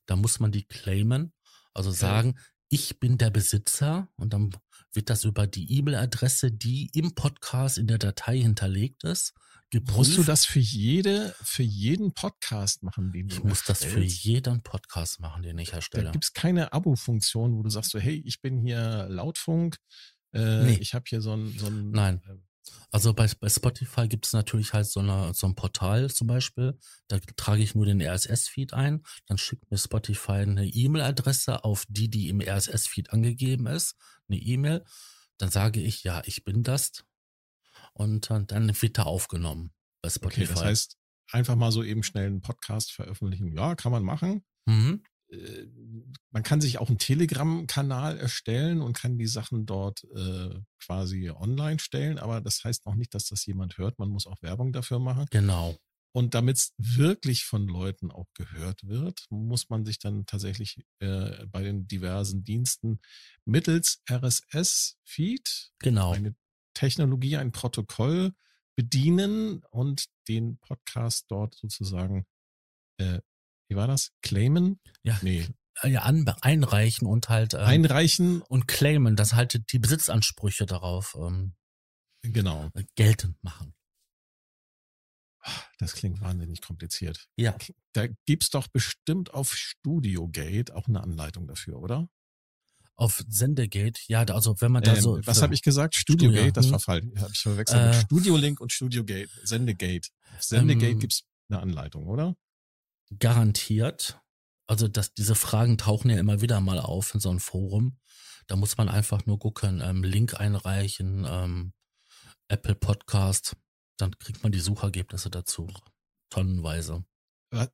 Da muss man die claimen, also sagen, ja. ich bin der Besitzer und dann wird das über die E-Mail-Adresse, die im Podcast in der Datei hinterlegt ist, geprüft. Musst du das für jede, für jeden Podcast machen, den du Ich muss das für jeden Podcast machen, den ich erstelle. Da gibt es keine Abo-Funktion, wo du sagst so, hey, ich bin hier Lautfunk, äh, nee. ich habe hier so ein, so ein Nein. Äh, also bei, bei Spotify gibt es natürlich halt so, eine, so ein Portal zum Beispiel. Da trage ich nur den RSS-Feed ein. Dann schickt mir Spotify eine E-Mail-Adresse auf die, die im RSS-Feed angegeben ist. Eine E-Mail. Dann sage ich, ja, ich bin das und dann wird er aufgenommen bei Spotify. Okay, das heißt, einfach mal so eben schnell einen Podcast veröffentlichen. Ja, kann man machen. Mhm. Äh, man kann sich auch einen Telegram-Kanal erstellen und kann die Sachen dort äh, quasi online stellen, aber das heißt noch nicht, dass das jemand hört. Man muss auch Werbung dafür machen. Genau. Und damit es wirklich von Leuten auch gehört wird, muss man sich dann tatsächlich äh, bei den diversen Diensten mittels RSS-Feed genau. eine Technologie, ein Protokoll bedienen und den Podcast dort sozusagen, äh, wie war das? Claimen? Ja. Nee. Ja, an, einreichen und halt ähm, einreichen und claimen, dass halt die Besitzansprüche darauf ähm, genau geltend machen. Das klingt wahnsinnig kompliziert. Ja. Da gibt's doch bestimmt auf StudioGate auch eine Anleitung dafür, oder? Auf Sendegate, ja, also wenn man da ähm, so. Was habe ich gesagt? StudioGate, Studio, das hm. war falsch. Habe ich verwechselt. Äh, Studio Link und StudioGate, Sendegate. Auf Sendegate ähm, gibt's eine Anleitung, oder? Garantiert. Also dass diese Fragen tauchen ja immer wieder mal auf in so einem Forum. Da muss man einfach nur gucken, ähm, Link einreichen, ähm, Apple Podcast, dann kriegt man die Suchergebnisse dazu. Tonnenweise.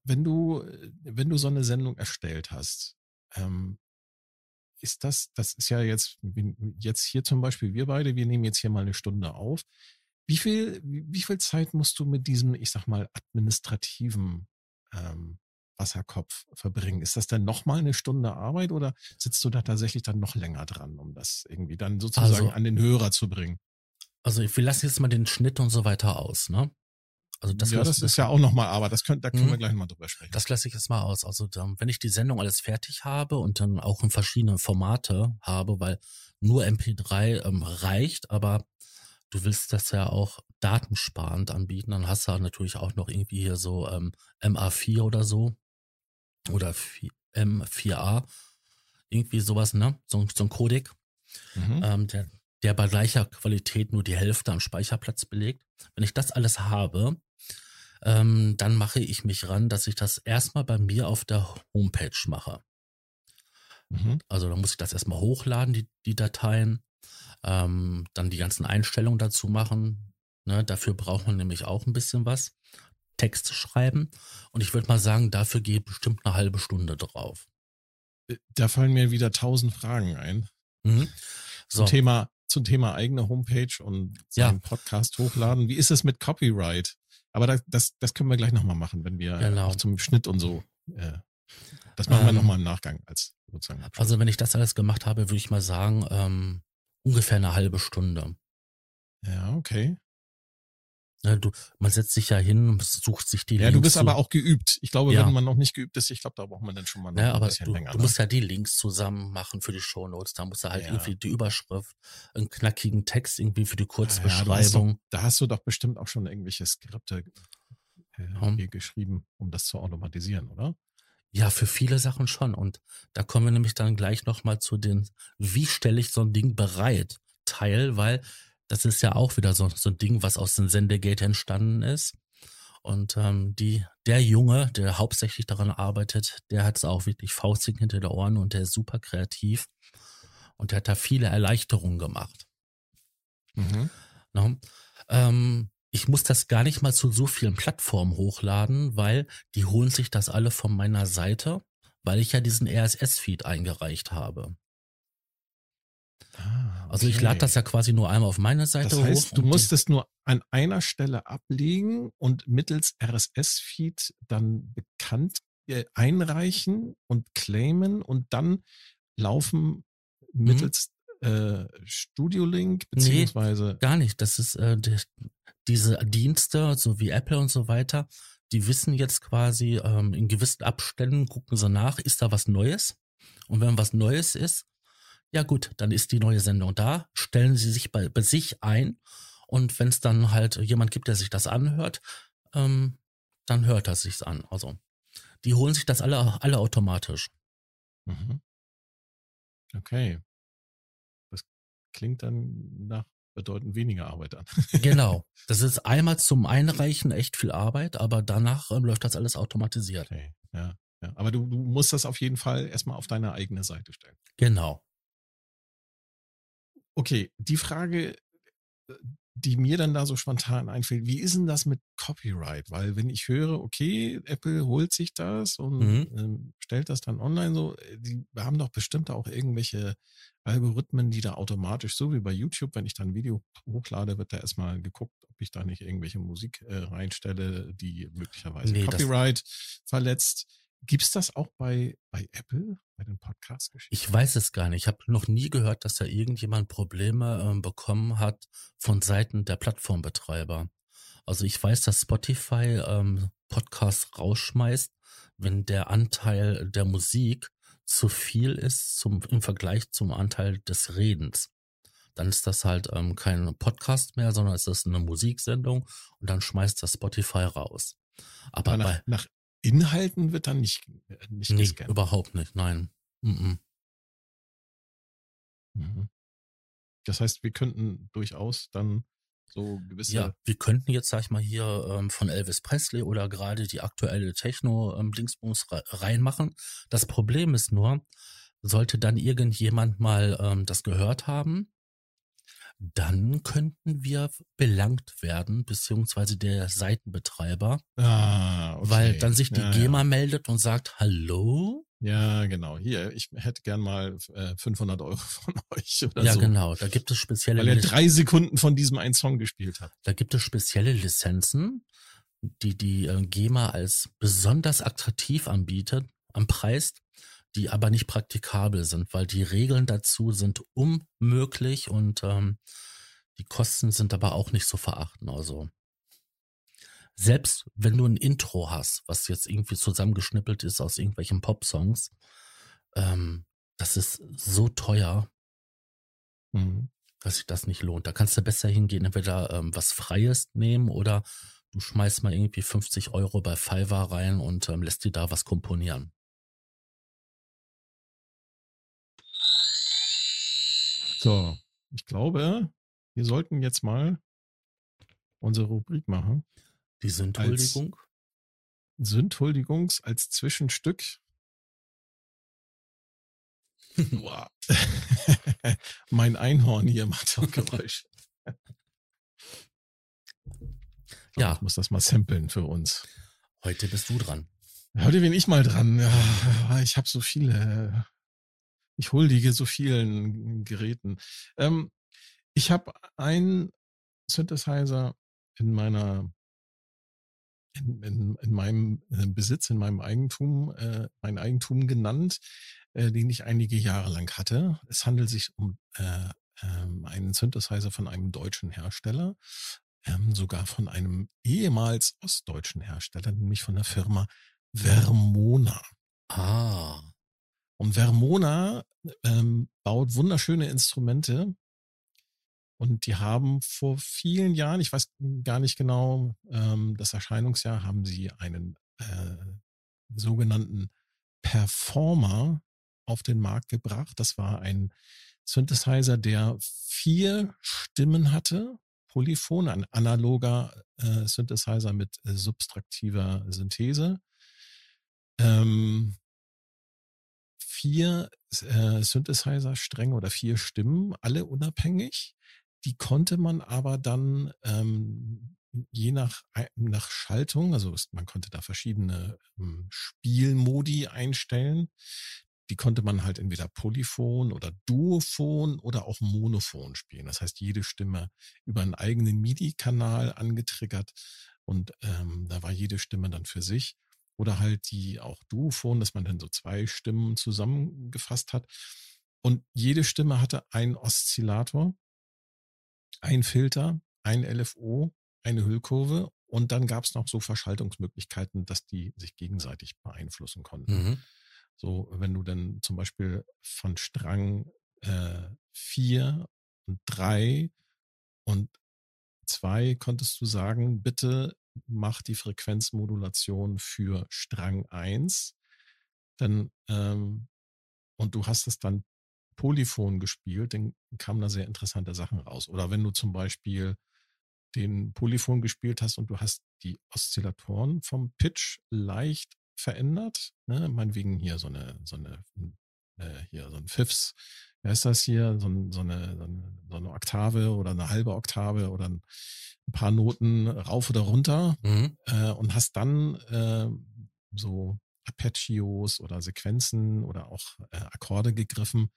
Wenn du, wenn du so eine Sendung erstellt hast, ähm, ist das, das ist ja jetzt, jetzt hier zum Beispiel, wir beide, wir nehmen jetzt hier mal eine Stunde auf. Wie viel, wie viel Zeit musst du mit diesem, ich sag mal, administrativen ähm, Wasserkopf verbringen? Ist das dann nochmal eine Stunde Arbeit oder sitzt du da tatsächlich dann noch länger dran, um das irgendwie dann sozusagen also, an den Hörer zu bringen? Also wir lassen jetzt mal den Schnitt und so weiter aus, ne? Also das ja, das ist ja auch nochmal, aber das können, da können wir mhm. gleich mal drüber sprechen. Das lasse ich jetzt mal aus. Also dann, wenn ich die Sendung alles fertig habe und dann auch in verschiedenen Formate habe, weil nur MP3 ähm, reicht, aber du willst das ja auch datensparend anbieten, dann hast du natürlich auch noch irgendwie hier so ähm, MA4 oder so oder M4A, irgendwie sowas, ne? So, so ein Codec, mhm. ähm, der, der bei gleicher Qualität nur die Hälfte am Speicherplatz belegt. Wenn ich das alles habe, ähm, dann mache ich mich ran, dass ich das erstmal bei mir auf der Homepage mache. Mhm. Also da muss ich das erstmal hochladen, die, die Dateien, ähm, dann die ganzen Einstellungen dazu machen. Ne, dafür braucht man nämlich auch ein bisschen was. Text schreiben. Und ich würde mal sagen, dafür geht bestimmt eine halbe Stunde drauf. Äh, da fallen mir wieder tausend Fragen ein. Mhm. So. Zum Thema zum Thema eigene Homepage und Ja. Podcast hochladen. Wie ist es mit Copyright? Aber das, das, das können wir gleich nochmal machen, wenn wir Genau. auch zum Schnitt und so. Äh, das machen wir Ähm, nochmal im Nachgang als sozusagen Abschluss. Also wenn ich das alles gemacht habe, würde ich mal sagen, ähm, ungefähr eine halbe Stunde. ja, okay. Ja, du, man setzt sich ja hin, sucht sich die Ja, du Links bist zu- aber auch geübt. Ich glaube, Ja. wenn man noch nicht geübt ist, ich glaube, da braucht man dann schon mal noch Ja, ein aber bisschen du, länger. du ne? musst ja die Links zusammen machen für die Shownotes. Da musst du halt Ja. irgendwie die Überschrift, einen knackigen Text irgendwie für die Ja, du hast Kurzbeschreibung. doch, da hast du doch bestimmt auch schon irgendwelche Skripte äh, Ja. hier geschrieben, um das zu automatisieren, oder? Ja, für viele Sachen schon. Und da kommen wir nämlich dann gleich nochmal zu den, wie stelle ich so ein Ding bereit? Teil, weil das ist ja auch wieder so, so ein Ding, was aus dem Sendegate entstanden ist. Und ähm, die, der Junge, der hauptsächlich daran arbeitet, der hat es auch wirklich faustig hinter der Ohren und der ist super kreativ. Und der hat da viele Erleichterungen gemacht. Mhm. Ne? Ähm, ich muss das gar nicht mal zu so vielen Plattformen hochladen, weil die holen sich das alle von meiner Seite, weil ich ja diesen RSS-Feed eingereicht habe. Ah, Also ich okay. lade das ja quasi nur einmal auf meine Seite Das heißt, hoch. du und musst die, es nur an einer Stelle ablegen und mittels RSS-Feed dann bekannt äh, einreichen und claimen und dann laufen mittels äh, Studio Link Mhm. Nee. beziehungsweise gar nicht. Das ist äh, die, diese Dienste, so wie Apple und so weiter, die wissen jetzt quasi ähm, in gewissen Abständen, gucken sie nach, ist da was Neues? Und wenn was Neues ist, ja gut, dann ist die neue Sendung da, stellen sie sich bei, bei sich ein und wenn es dann halt jemand gibt, der sich das anhört, ähm, dann hört er sich's an. Also die holen sich das alle, alle automatisch. Mhm. Okay. Das klingt dann nach bedeutend weniger Arbeit an. [LAUGHS] Genau. Das ist einmal zum Einreichen echt viel Arbeit, aber danach ähm, läuft das alles automatisiert. Okay, ja. ja. Aber du, du musst das auf jeden Fall erstmal auf deine eigene Seite stellen. Genau. Okay, die Frage, äh, die mir dann da so spontan einfällt, wie ist denn das mit Copyright? Weil wenn ich höre, okay, Apple holt sich das und Mhm. ähm, stellt das dann online so, äh, die haben doch bestimmt auch irgendwelche Algorithmen, die da automatisch, so wie bei YouTube, wenn ich dann ein Video hochlade, wird da erstmal geguckt, ob ich da nicht irgendwelche Musik äh, reinstelle, die möglicherweise Nee, Copyright verletzt. Gibt's das auch bei, bei Apple, bei den Podcast-Geschichten? Ich weiß es gar nicht. Ich habe noch nie gehört, dass da irgendjemand Probleme ähm, bekommen hat von Seiten der Plattformbetreiber. Also ich weiß, dass Spotify ähm, Podcasts rausschmeißt, wenn der Anteil der Musik zu viel ist zum, im Vergleich zum Anteil des Redens. Dann ist das halt ähm, kein Podcast mehr, sondern es ist eine Musiksendung und dann schmeißt das Spotify raus. Aber, Aber nach, bei, nach Inhalten wird dann nicht, äh, nicht nee, gescannt. überhaupt nicht, nein. Mhm. Mhm. Das heißt, wir könnten durchaus dann so gewisse. Ja, wir könnten jetzt, sag ich mal, hier ähm, von Elvis Presley oder gerade die aktuelle Techno-Dingsbums ähm, reinmachen. Das Problem ist nur, sollte dann irgendjemand mal ähm, das gehört haben, dann könnten wir belangt werden, beziehungsweise der Seitenbetreiber, Ah, okay. weil dann sich die ja, GEMA meldet und sagt, hallo? Ja. ja, genau. Hier, ich hätte gern mal äh, 500 Euro von [LAUGHS] euch oder ja, so. genau, da gibt es spezielle Weil er drei Sekunden von diesem einen Song gespielt hat. Da gibt es spezielle Lizenzen, die die äh, GEMA als besonders attraktiv anbietet am Preis, die aber nicht praktikabel sind, weil die Regeln dazu sind unmöglich und ähm, die Kosten sind aber auch nicht zu verachten. Also selbst wenn du ein Intro hast, was jetzt irgendwie zusammengeschnippelt ist aus irgendwelchen Popsongs, ähm, das ist so teuer, Mhm. dass sich das nicht lohnt. Da kannst du besser hingehen, entweder ähm, was Freies nehmen oder du schmeißt mal irgendwie 50 Euro bei Fiverr rein und ähm, lässt dir da was komponieren. So, ich glaube, wir sollten jetzt mal unsere Rubrik machen. Die Sündhuldigung. Sündhuldigungs als Zwischenstück. [LAUGHS] [LAUGHS] Mein Einhorn hier macht auch [LAUGHS] Geräusch. So, Ja. Ich muss das mal samplen für uns. Heute bist du dran. Heute bin ich mal dran. Ich habe so viele. Ich huldige so vielen Geräten. Ähm, Ich habe einen Synthesizer in meiner in, in, in meinem äh, Besitz, in meinem Eigentum, äh, mein Eigentum genannt, äh, den ich einige Jahre lang hatte. Es handelt sich um äh, ähm, einen Synthesizer von einem deutschen Hersteller, ähm, sogar von einem ehemals ostdeutschen Hersteller, nämlich von der Firma Vermona. Ah. Und Vermona ähm, baut wunderschöne Instrumente. Und die haben vor vielen Jahren, ich weiß gar nicht genau, ähm, das Erscheinungsjahr, haben sie einen äh, sogenannten Performer auf den Markt gebracht. Das war ein Synthesizer, der vier Stimmen hatte, Polyphon, ein analoger äh, Synthesizer mit äh, subtraktiver Synthese. Ähm, vier äh, Synthesizer-Stränge oder vier Stimmen, alle unabhängig. Die konnte man aber dann ähm, je nach, nach Schaltung, also man konnte da verschiedene ähm, Spielmodi einstellen. Die konnte man halt entweder Polyphon oder Duophon oder auch Monophon spielen. Das heißt, jede Stimme über einen eigenen MIDI-Kanal angetriggert und ähm, da war jede Stimme dann für sich. Oder halt die auch Duophon, dass man dann so zwei Stimmen zusammengefasst hat. Und jede Stimme hatte einen Oszillator, ein Filter, ein LFO, eine Hüllkurve und dann gab es noch so Verschaltungsmöglichkeiten, dass die sich gegenseitig beeinflussen konnten. Mhm. So, wenn du dann zum Beispiel von Strang äh, vier und drei und zwei konntest du sagen, bitte mach die Frequenzmodulation für Strang eins, dann ähm, und du hast es dann Polyphon gespielt, dann kamen da sehr interessante Sachen raus. Oder wenn du zum Beispiel den Polyphon gespielt hast und du hast die Oszillatoren vom Pitch leicht verändert. Ne? Meinetwegen hier so eine, so eine, äh, hier so ein Fifths, wie heißt das hier, so, ein, so, eine, so, eine, so eine Oktave oder eine halbe Oktave oder ein, ein paar Noten rauf oder runter mhm. äh, und hast dann äh, so Arpeggios oder Sequenzen oder auch äh, Akkorde gegriffen,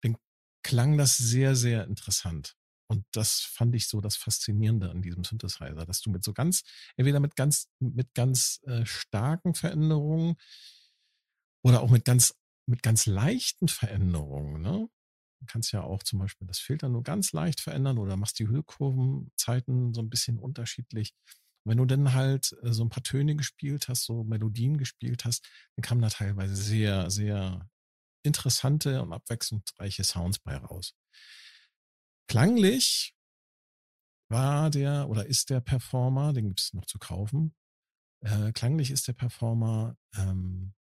dann klang das sehr, sehr interessant. Und das fand ich so das Faszinierende an diesem Synthesizer, dass du mit so ganz, entweder mit ganz, mit ganz äh, starken Veränderungen oder auch mit ganz, mit ganz leichten Veränderungen, ne? Du kannst ja auch zum Beispiel das Filter nur ganz leicht verändern oder machst die Hüllkurvenzeiten so ein bisschen unterschiedlich. wenn du dann halt äh, so ein paar Töne gespielt hast, so Melodien gespielt hast, dann kamen da teilweise sehr, sehr interessante und abwechslungsreiche Sounds bei raus. Klanglich war der oder ist der Performer, den gibt es noch zu kaufen. Äh, klanglich ist der Performer, ähm,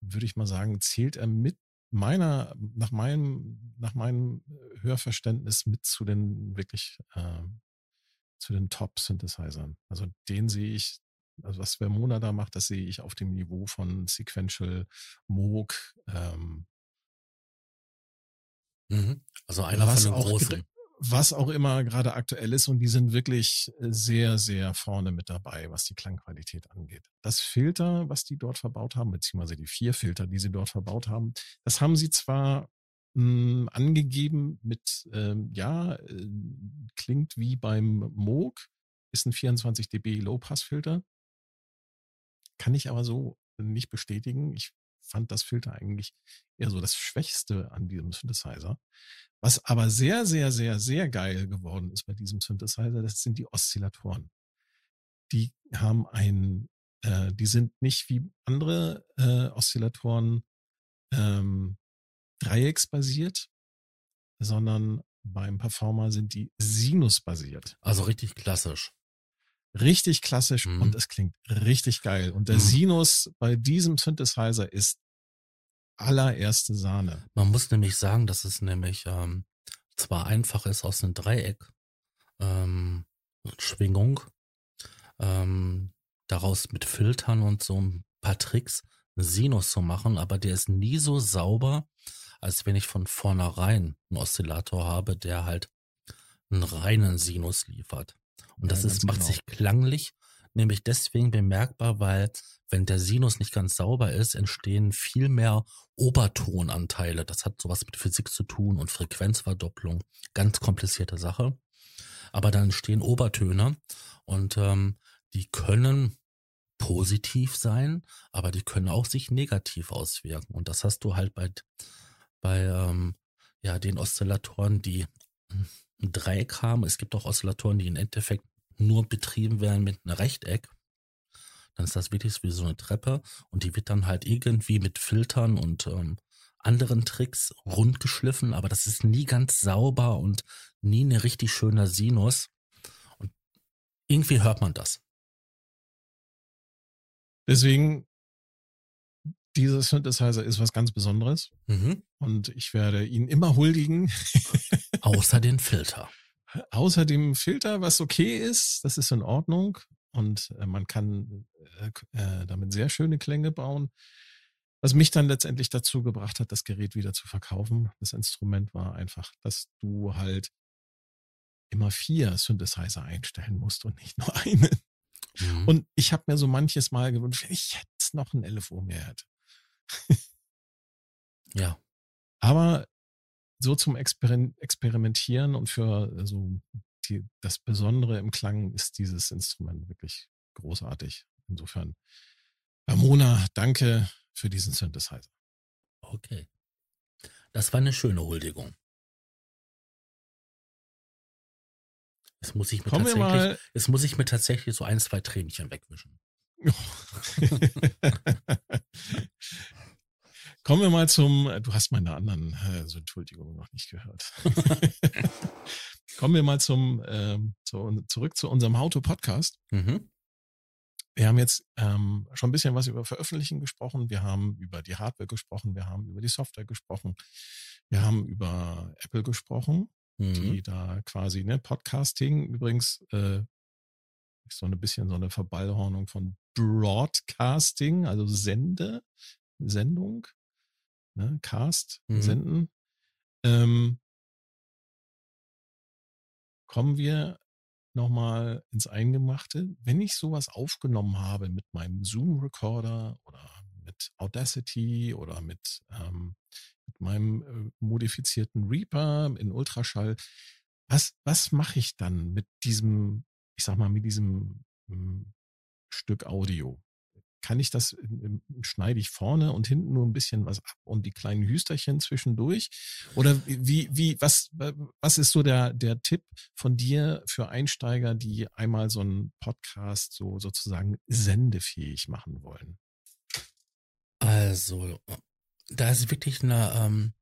würde ich mal sagen, zählt er mit meiner, nach meinem, nach meinem Hörverständnis mit zu den wirklich, äh, zu den Top-Synthesizern. Also den sehe ich, also was Vermona da macht, das sehe ich auf dem Niveau von Sequential, Moog, ähm, Mhm. Also einer was von den großen. Was auch immer gerade aktuell ist und die sind wirklich äh, sehr, sehr vorne mit dabei, was die Klangqualität angeht. Das Filter, was die dort verbaut haben, beziehungsweise die vier Filter, die sie dort verbaut haben, das haben sie zwar mh, hm, angegeben mit, ähm, ja, äh, klingt wie beim Moog, ist ein 24 dB Low-Pass-Filter. Kann ich aber so nicht bestätigen. Ich fand das Filter eigentlich eher so das Schwächste an diesem Synthesizer. Was aber sehr, sehr, sehr, sehr geil geworden ist bei diesem Synthesizer, das sind die Oszillatoren. Die haben ein, äh, die sind nicht wie andere äh, Oszillatoren ähm, dreiecksbasiert, sondern beim Performer sind die sinusbasiert. Also richtig klassisch. Richtig klassisch mhm. und es klingt richtig geil. Und der mhm. Sinus bei diesem Synthesizer ist allererste Sahne. Man muss nämlich sagen, dass es nämlich ähm, zwar einfach ist aus einem Dreieck ähm, Schwingung, ähm, daraus mit Filtern und so ein paar Tricks einen Sinus zu machen, aber der ist nie so sauber, als wenn ich von vornherein einen Oszillator habe, der halt einen reinen Sinus liefert. Und das ja, ist, macht genau. sich klanglich nämlich deswegen bemerkbar, weil wenn der Sinus nicht ganz sauber ist, entstehen viel mehr Obertonanteile. Das hat sowas mit Physik zu tun und Frequenzverdopplung. Ganz komplizierte Sache. Aber dann entstehen Obertöne und ähm, die können positiv sein, aber die können auch sich negativ auswirken. Und das hast du halt bei, bei ähm, ja, den Oszillatoren, die ein Dreieck haben. Es gibt auch Oszillatoren, die im Endeffekt nur betrieben werden mit einem Rechteck. Dann ist das wirklich wie so eine Treppe und die wird dann halt irgendwie mit Filtern und ähm, anderen Tricks rund geschliffen, aber das ist nie ganz sauber und nie eine richtig schöner Sinus. Und irgendwie hört man das. Deswegen, dieser Synthesizer ist was ganz Besonderes. Mhm. Und ich werde ihn immer huldigen. Außer den Filter. Außer dem Filter, was okay ist, das ist in Ordnung. Und äh, man kann äh, äh, damit sehr schöne Klänge bauen. Was mich dann letztendlich dazu gebracht hat, das Gerät wieder zu verkaufen. Das Instrument war einfach, dass du halt immer vier Synthesizer einstellen musst und nicht nur [LAUGHS] einen. Mhm. Und ich habe mir so manches Mal gewünscht, wenn ich jetzt noch ein LFO mehr hätte. ja. Aber so zum Exper Experimentieren und für so also die, das Besondere im Klang ist dieses Instrument wirklich großartig. Insofern, Ramona, danke für diesen Synthesizer. Okay. Das war eine schöne Huldigung. Jetzt muss ich mir, tatsächlich, jetzt muss ich mir tatsächlich so ein, zwei Tränchen wegwischen. [LAUGHS] [LAUGHS] [LAUGHS] Kommen wir mal zum, du hast meine anderen äh, so Entschuldigungen noch nicht gehört. [LAUGHS] Kommen wir mal zum, ähm, zu, zurück zu unserem How-to-Podcast. Mhm. Wir haben jetzt ähm, schon ein bisschen was über Veröffentlichen gesprochen. Wir haben über die Hardware gesprochen. Wir haben über die Software gesprochen. Wir haben über Apple gesprochen, mhm. die da quasi, ne, Podcasting übrigens, äh, so ein bisschen so eine Verballhornung von Broadcasting, also Sende, Sendung, ne, Cast, mhm. Senden. Ähm, kommen wir nochmal ins Eingemachte. Wenn ich sowas aufgenommen habe mit meinem Zoom-Recorder oder mit Audacity oder mit, ähm, mit meinem äh, modifizierten Reaper in Ultraschall, was, was mache ich dann mit diesem, ich sag mal, mit diesem ähm, Stück Audio? Kann ich das, schneide ich vorne und hinten nur ein bisschen was ab und die kleinen Hüsterchen zwischendurch? Oder wie, wie, was, was ist so der, der Tipp von dir für Einsteiger, die einmal so einen Podcast so sozusagen sendefähig machen wollen? Also, da ist wirklich eine, ähm,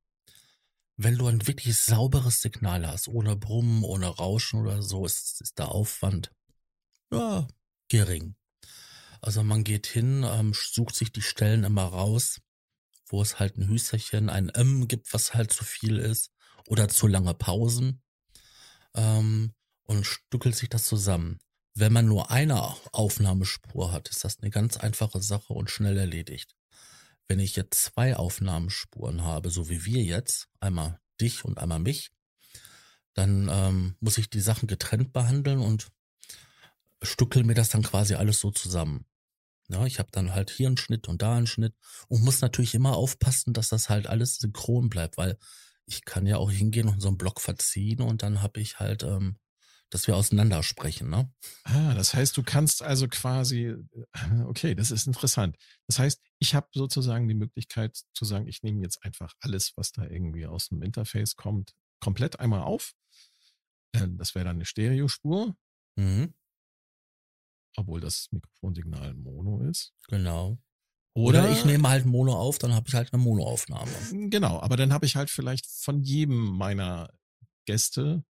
wenn du ein wirklich sauberes Signal hast, ohne Brummen, ohne Rauschen oder so, ist, ist der Aufwand ja, gering. Also man geht hin, ähm, sucht sich die Stellen immer raus, wo es halt ein Hüsterchen, ein M gibt, was halt zu viel ist, oder zu lange Pausen ähm, und stückelt sich das zusammen. Wenn man nur eine Aufnahmespur hat, ist das eine ganz einfache Sache und schnell erledigt. Wenn ich jetzt zwei Aufnahmespuren habe, so wie wir jetzt, einmal dich und einmal mich, dann ähm, muss ich die Sachen getrennt behandeln und stückel mir das dann quasi alles so zusammen. Ja, ich habe dann halt hier einen Schnitt und da einen Schnitt und muss natürlich immer aufpassen, dass das halt alles synchron bleibt, weil ich kann ja auch hingehen und so einen Block verziehen und dann habe ich halt, ähm, dass wir auseinander sprechen. Ne? Ah, das heißt, du kannst also quasi, äh, okay, das ist interessant. Das heißt, ich habe sozusagen die Möglichkeit zu sagen, ich nehme jetzt einfach alles, was da irgendwie aus dem Interface kommt, komplett einmal auf. Äh, das wäre dann eine Stereospur. Mhm obwohl das Mikrofonsignal Mono ist. Genau. Oder, Oder ich nehme halt Mono auf, dann habe ich halt eine Monoaufnahme. Genau, aber dann habe ich halt vielleicht von jedem meiner Gäste,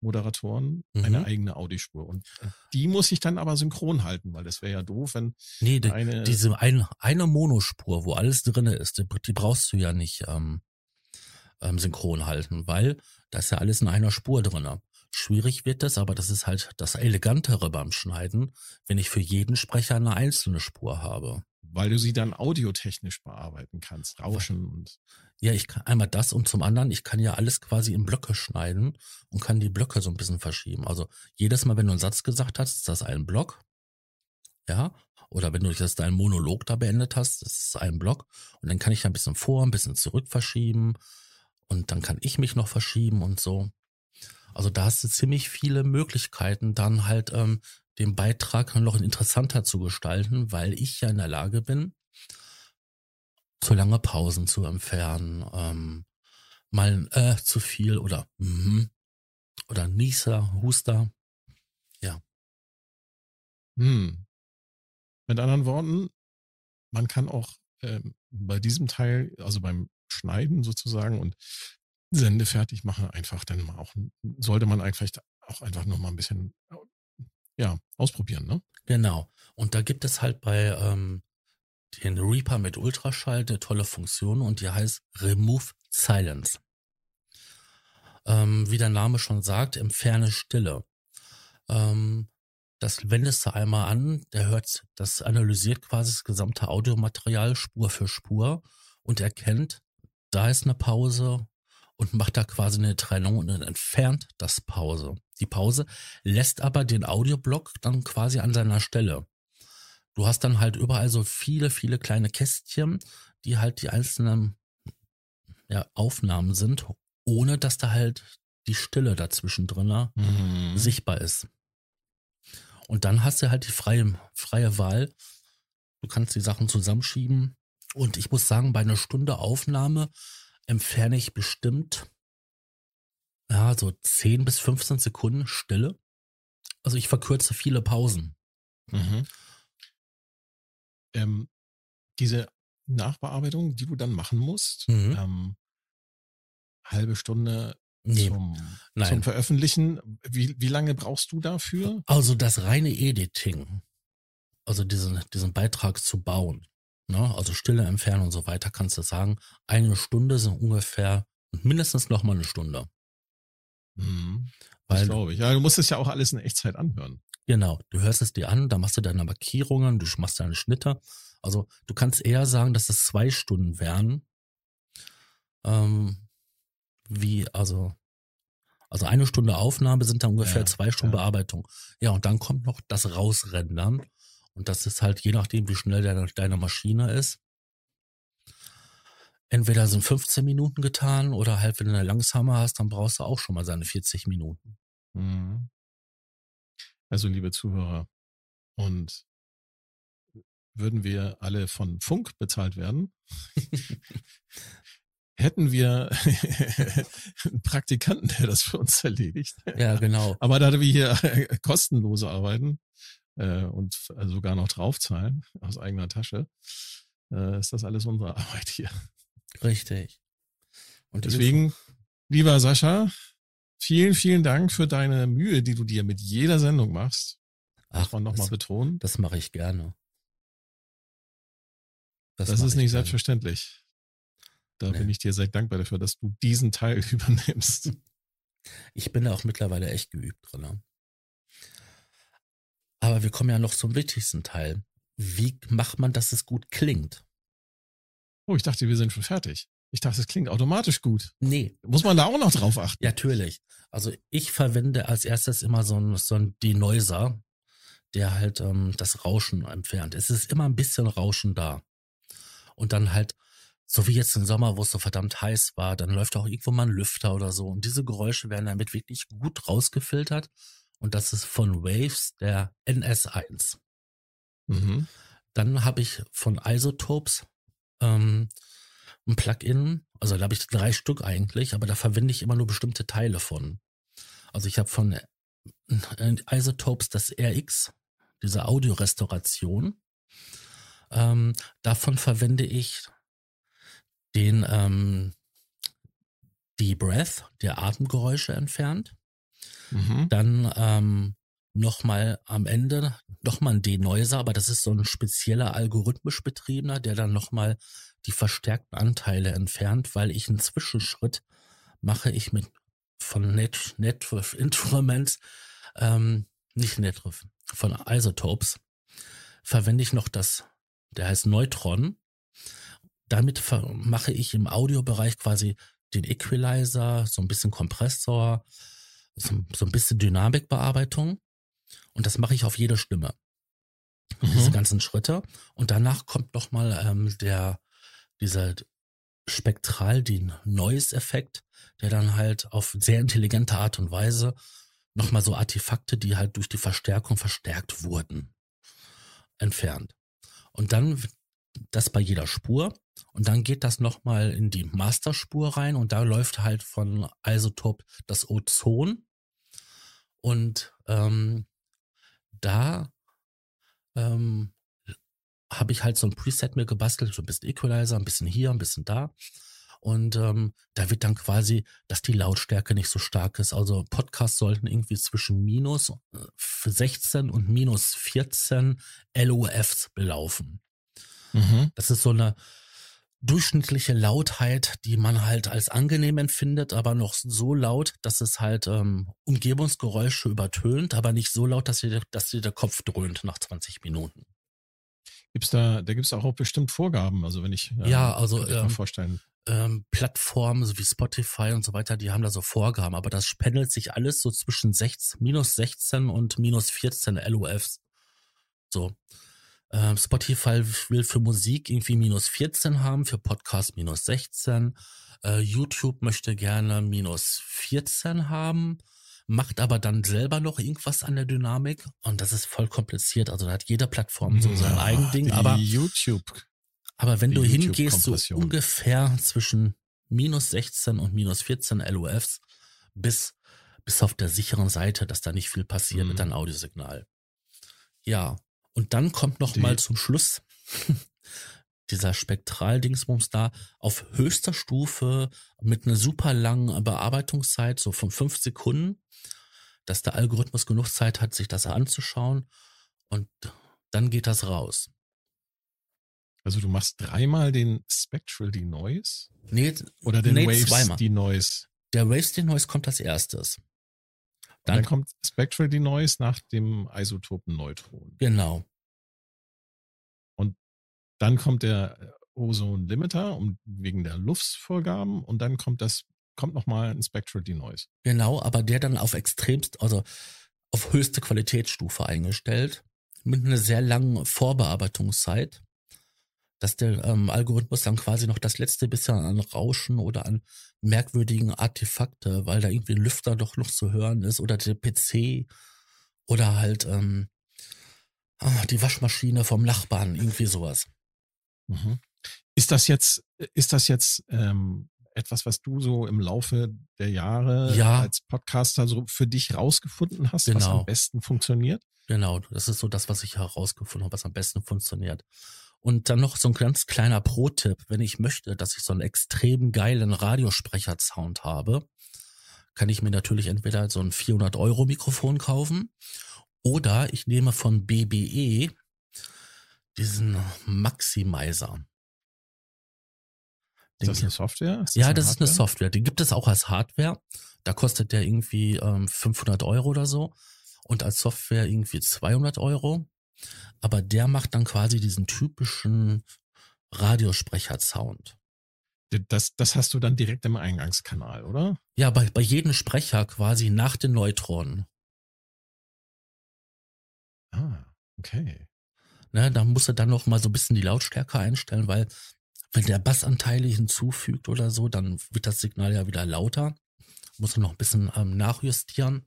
Moderatoren, mhm. eine eigene Audiospur. Und die muss ich dann aber synchron halten, weil das wäre ja doof, wenn nee, die, eine diese ein, eine Monospur, wo alles drinne ist, die, die, brauchst du ja nicht ähm, ähm, synchron halten, weil da ist ja alles in einer Spur drinne. Schwierig wird es, aber das ist halt das Elegantere beim Schneiden, wenn ich für jeden Sprecher eine einzelne Spur habe. Weil du sie dann audiotechnisch bearbeiten kannst, rauschen und. Ja, ich kann einmal das und zum anderen, ich kann ja alles quasi in Blöcke schneiden und kann die Blöcke so ein bisschen verschieben. Also jedes Mal, wenn du einen Satz gesagt hast, ist das ein Block. ja, oder wenn du jetzt deinen Monolog da beendet hast, das ist ein Block, und dann kann ich ein bisschen vor, ein bisschen zurück verschieben und dann kann ich mich noch verschieben und so. Also da hast du ziemlich viele Möglichkeiten, dann halt ähm, den Beitrag noch interessanter zu gestalten, weil ich ja in der Lage bin, zu lange Pausen zu entfernen, ähm, mal äh, zu viel oder mm, oder Nieser, Huster. Ja. Hm. Mit anderen Worten, man kann auch ähm, bei diesem Teil, also beim Schneiden sozusagen und Sende fertig machen, einfach dann mal auch, sollte man eigentlich auch einfach noch mal ein bisschen, ja, ausprobieren, ne? Genau. Und da gibt es halt bei ähm, den Reaper mit Ultraschall eine tolle Funktion und die heißt Remove Silence. Ähm, wie der Name schon sagt, entferne Stille. Ähm, das wendest du einmal an, der hört, das analysiert quasi das gesamte Audiomaterial Spur für Spur und erkennt, da ist eine Pause und macht da quasi eine Trennung und entfernt das Pause. Die Pause lässt aber den Audioblock dann quasi an seiner Stelle. Du hast dann halt überall so viele, viele kleine Kästchen, die halt die einzelnen ja, Aufnahmen sind, ohne dass da halt die Stille dazwischen drin mhm. sichtbar ist. Und dann hast du halt die freie, freie Wahl. Du kannst die Sachen zusammenschieben. Und ich muss sagen, bei einer Stunde Aufnahme entferne ich bestimmt, ja, so 10 bis 15 Sekunden Stille. Also ich verkürze viele Pausen. Mhm. Ähm, diese Nachbearbeitung, die du dann machen musst, mhm. ähm, halbe Stunde nee, zum, zum, Veröffentlichen. Wie, wie lange brauchst du dafür? Also das reine Editing, also diesen, diesen Beitrag zu bauen, ne? also Stille entfernen und so weiter, kannst du sagen, eine Stunde sind ungefähr mindestens noch mal eine Stunde. Mhm. Weil, glaube ich. Ja, du musst es ja auch alles in Echtzeit anhören. Genau, du hörst es dir an, da machst du deine Markierungen, du machst deine Schnitte. Also du kannst eher sagen, dass es zwei Stunden wären. Ähm, wie, also, also eine Stunde Aufnahme sind dann ungefähr ja, zwei Stunden ja. Bearbeitung. Ja, und dann kommt noch das Rausrendern. Und das ist halt je nachdem, wie schnell deine, deine Maschine ist. Entweder sind 15 Minuten getan oder halt, wenn du eine langsame hast, dann brauchst du auch schon mal seine 40 Minuten. Mhm. Also, liebe Zuhörer, und würden wir alle von Funk bezahlt werden, [LAUGHS] hätten wir [LAUGHS] einen Praktikanten, der das für uns erledigt. Ja, genau. Aber da wir hier kostenlose arbeiten äh, und sogar noch draufzahlen [LAUGHS] aus eigener Tasche, äh, ist das alles unsere [LAUGHS] Arbeit hier. Richtig. Und deswegen, lieber Sascha, vielen, vielen Dank für deine Mühe, die du dir mit jeder Sendung machst. Ach, man nochmal betonen. Das mache ich gerne. Das, das ist nicht gerne. selbstverständlich. Da nee. bin ich dir sehr dankbar dafür, dass du diesen Teil [LAUGHS] übernimmst. Ich bin da auch mittlerweile echt geübt drin. Aber wir kommen ja noch zum wichtigsten Teil. Wie macht man, dass es gut klingt? Oh, ich dachte, wir sind schon fertig. Ich dachte, es klingt automatisch gut. Nee. Muss man da auch noch drauf achten? Ja, natürlich. Also ich verwende als erstes immer so ein, so Denoiser, der halt ähm, das Rauschen entfernt. Es ist immer ein bisschen Rauschen da. Und dann halt so wie jetzt im Sommer, wo es so verdammt heiß war, dann läuft auch irgendwo mal ein Lüfter oder so. Und diese Geräusche werden damit wirklich gut rausgefiltert. Und das ist von Waves der NS1. Mhm. Dann habe ich von Isotopes ähm, ein Plugin. Also da habe ich drei Stück eigentlich, aber da verwende ich immer nur bestimmte Teile von. Also ich habe von äh, Isotopes das RX, diese Audiorestauration. Ähm, davon verwende ich den ähm, die Breath, der Atemgeräusche entfernt. Mhm. Dann ähm, nochmal am Ende nochmal ein Denoiser, aber das ist so ein spezieller algorithmisch betriebener, der dann nochmal die verstärkten Anteile entfernt, weil ich einen Zwischenschritt mache ich mit von Net, Network [LAUGHS] Instruments, ähm, nicht Network, von Isotopes, verwende ich noch das, der heißt Neutron damit mache ich im Audiobereich quasi den Equalizer, so ein bisschen Kompressor, so, so ein bisschen Dynamikbearbeitung. Und das mache ich auf jede Stimme. Mhm. Diese ganzen Schritte. Und danach kommt nochmal ähm, der, dieser spektral den Noise-Effekt, der dann halt auf sehr intelligente Art und Weise nochmal so Artefakte, die halt durch die Verstärkung verstärkt wurden, entfernt. Und dann das bei jeder Spur. Und dann geht das nochmal in die Masterspur rein und da läuft halt von Isotop das Ozon. Und ähm, da ähm, habe ich halt so ein Preset mir gebastelt, so ein bisschen Equalizer, ein bisschen hier, ein bisschen da. Und ähm, da wird dann quasi, dass die Lautstärke nicht so stark ist. Also Podcasts sollten irgendwie zwischen minus 16 äh, und minus 14 LOFs belaufen. Mhm. Das ist so eine durchschnittliche Lautheit, die man halt als angenehm empfindet, aber noch so laut, dass es halt ähm, Umgebungsgeräusche übertönt, aber nicht so laut, dass dir, dass dir der Kopf dröhnt nach 20 Minuten. Gibt's da, da gibt's auch bestimmt Vorgaben, also wenn ich ähm, ja, also kann ich ähm, vorstellen. Ähm, Plattformen so wie Spotify und so weiter, die haben da so Vorgaben, aber das pendelt sich alles so zwischen 16, minus 16 und minus 14 LOFs. So. Ähm, Spotify will für Musik irgendwie minus 14 haben, für Podcast minus 16. Äh, YouTube möchte gerne minus 14 haben, macht aber dann selber noch irgendwas an der Dynamik und das ist voll kompliziert. Also da hat jede Plattform so sein ja, eigen Ding. Aber YouTube. Aber wenn du hingehst, so ungefähr zwischen minus 16 und minus 14 LOFs bis, bis auf der sicheren Seite, dass da nicht viel passiert mhm. mit deinem Audiosignal. Ja, und dann kommt noch Die. mal zum Schluss [LAUGHS] dieser Spektraldingsbums da auf höchster Stufe mit einer super langen Bearbeitungszeit, so von fünf Sekunden, dass der Algorithmus genug Zeit hat, sich das anzuschauen und dann geht das raus. Also du machst dreimal den Spectral Denoise? Nee, oder den nee, Waves zweimal. Denoise? Der Waves Denoise kommt als erstes. Dann, dann kommt Spectral Denoise nach dem Isotopen Neutron. Genau. Und dann kommt der äh, Ozone Limiter um, wegen der Luftsvorgaben und dann kommt das kommt nochmal ein Spectral Denoise. Genau, aber der dann auf extremst, also auf höchste Qualitätsstufe eingestellt, mit einer sehr langen Vorbearbeitungszeit dass der ähm, Algorithmus dann quasi noch das letzte bisschen an Rauschen oder an merkwürdigen Artefakte, weil da irgendwie ein Lüfter doch noch zu hören ist oder der PC oder halt ähm, ah, die Waschmaschine vom Nachbarn, irgendwie sowas. Mhm. Ist das jetzt, ist das jetzt ähm, etwas, was du so im Laufe der Jahre ja. als Podcaster so für dich rausgefunden hast, genau. was am besten funktioniert? Genau, das ist so das, was ich herausgefunden habe, was am besten funktioniert. Und dann noch so ein ganz kleiner Pro-Tipp, wenn ich möchte, dass ich so einen extrem geilen Radiosprecher-Sound habe, kann ich mir natürlich entweder so ein 400 Euro Mikrofon kaufen oder ich nehme von BBE diesen Maximizer. Ist das eine Software? Das ja, das Hardware? ist eine Software. Die gibt es auch als Hardware. Da kostet der irgendwie ähm, 500 Euro oder so und als Software irgendwie 200 Euro aber der macht dann quasi diesen typischen Radiosprecher-Sound. Das, das hast du dann direkt im Eingangskanal, oder? Ja, bei, bei jedem Sprecher quasi nach den Neutronen. Ah, okay. Ne, da musst du dann noch mal so ein bisschen die Lautstärke einstellen, weil wenn der Bassanteile hinzufügt oder so, dann wird das Signal ja wieder lauter. Muss du noch ein bisschen ähm, nachjustieren.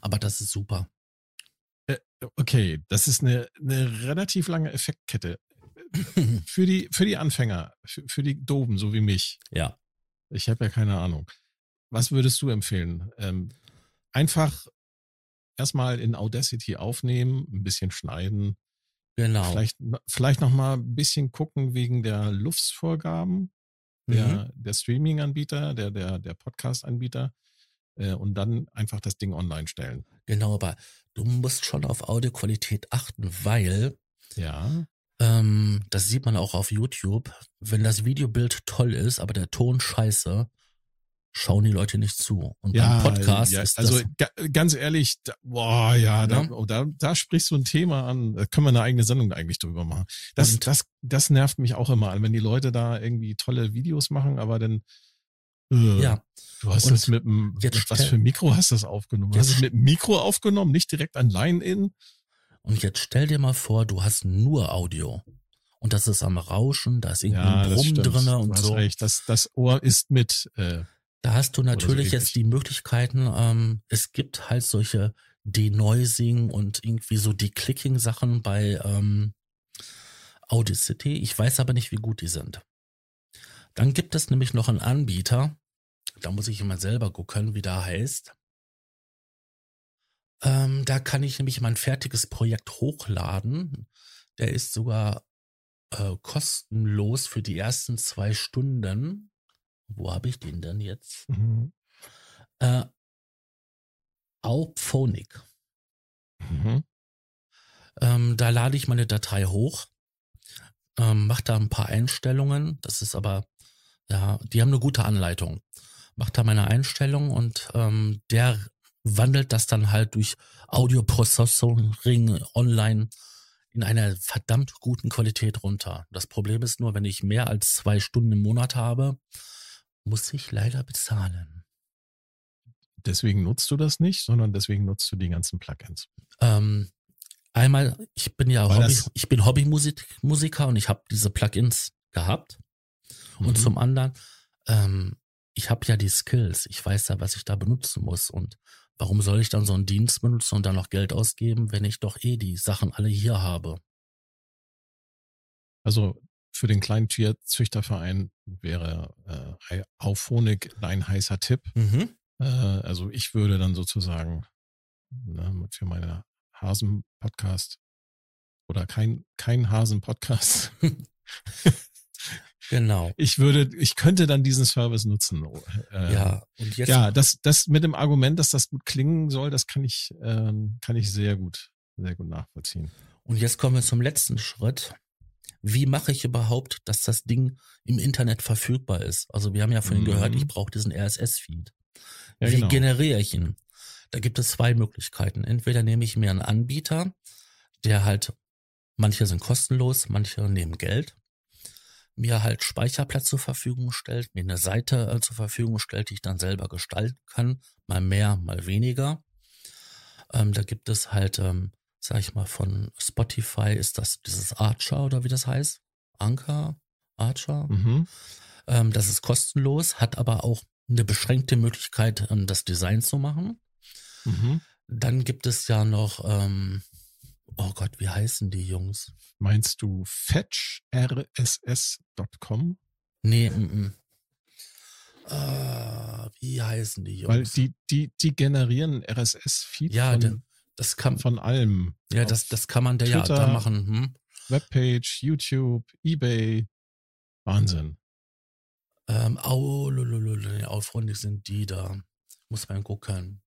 Aber das ist super. Okay, das ist eine, eine relativ lange Effektkette. [LAUGHS] für die, für die Anfänger, für, für die Doben, so wie mich. Ja. Ich habe ja keine Ahnung. Was würdest du empfehlen? Ähm, einfach erstmal in Audacity aufnehmen, ein bisschen schneiden. Genau. Vielleicht, vielleicht noch mal ein bisschen gucken wegen der Luftsvorgaben der, mhm. der Streaming-Anbieter, der, der, der Podcast-Anbieter äh, und dann einfach das Ding online stellen. Genau, aber du musst schon auf Audioqualität achten, weil ja. Ähm, das sieht man auch auf YouTube. Wenn das Videobild toll ist, aber der Ton scheiße, schauen die Leute nicht zu. Und ja, beim Podcast ja, ist also das. Also ganz ehrlich, da, boah, ja, da, oh, da, da sprichst du ein Thema an. Da können wir eine eigene Sendung eigentlich drüber machen. Das, das, das nervt mich auch immer an, wenn die Leute da irgendwie tolle Videos machen, aber dann äh, ja. Du hast und das mit dem, mit was für ein Mikro hast du das aufgenommen? Du hast es mit dem Mikro aufgenommen, nicht direkt an Line-In? Und jetzt stell dir mal vor, du hast nur Audio. Und das ist am Rauschen, da ist irgendwie Ja, ein Brumm drinne und du so. recht. Das, das Ohr ist mit. Äh, Da hast du so natürlich ähnlich. jetzt die Möglichkeiten, ähm, es gibt halt solche Denoising und irgendwie so Declicking-Sachen bei ähm, Audacity. Ich weiß aber nicht, wie gut die sind. Dann gibt es nämlich noch einen Anbieter, da muss ich immer selber gucken, wie der heißt. Ähm, da kann ich nämlich mein fertiges Projekt hochladen. Der ist sogar äh, kostenlos für die ersten zwei Stunden. Wo habe ich den denn jetzt? mhm. Äh, Auphonic. Mhm. Ähm, da lade ich meine Datei hoch, ähm, mache da ein paar Einstellungen. Das ist aber, ja, die haben eine gute Anleitung. Mach da meine Einstellungen und ähm, der wandelt das dann halt durch Audio Processing online in einer verdammt guten Qualität runter. Das Problem ist nur, wenn ich mehr als zwei Stunden im Monat habe, muss ich leider bezahlen. Deswegen nutzt du das nicht, sondern deswegen nutzt du die ganzen Plugins. Ähm, einmal, ich bin ja Hobby, ich bin Hobbymusiker und ich habe diese Plugins gehabt. Und Mhm. zum anderen, ähm, ich habe ja die Skills. Ich weiß ja, was ich da benutzen muss. Und warum soll ich dann so einen Dienst benutzen und dann noch Geld ausgeben, wenn ich doch eh die Sachen alle hier habe? Also für den kleinen Tierzüchterverein wäre äh, Auphonic ein heißer Tipp. Mhm. Äh, also ich würde dann sozusagen ne, für meine Hasen-Podcast oder kein, kein Hasen-Podcast. [LAUGHS] [LAUGHS] Genau. Ich würde, ich könnte dann diesen Service nutzen. Äh, Ja, und jetzt ja, das, das mit dem Argument, dass das gut klingen soll, das kann ich, ähm, kann ich sehr gut, sehr gut nachvollziehen. Und jetzt kommen wir zum letzten Schritt. Wie mache ich überhaupt, dass das Ding im Internet verfügbar ist? Also wir haben ja vorhin Mhm. gehört, ich brauche diesen RSS-Feed. Ja, Wie genau. generiere ich ihn? Da gibt es zwei Möglichkeiten. Entweder nehme ich mir einen Anbieter, der halt, manche sind kostenlos, manche nehmen Geld, mir halt Speicherplatz zur Verfügung stellt, mir eine Seite äh, zur Verfügung stellt, die ich dann selber gestalten kann, mal mehr, mal weniger. Ähm, da gibt es halt, ähm, sag ich mal, von Spotify ist das dieses Archer oder wie das heißt? Anker? Archer? Mhm. Ähm, das ist kostenlos, hat aber auch eine beschränkte Möglichkeit, ähm, das Design zu machen. Mhm. Dann gibt es ja noch, ähm, oh Gott, wie heißen die Jungs? Meinst du fetchrss.com? Nee, mm, mm. Äh, wie heißen die Jungs? Weil die, die, die generieren RSS-Feed ja, von, de, das kann, von allem. ja, das, das kann man da ja da machen. Hm? Webpage, YouTube, Ebay. Wahnsinn. Ähm, au, lululul, freundlich sind die da. Muss man gucken.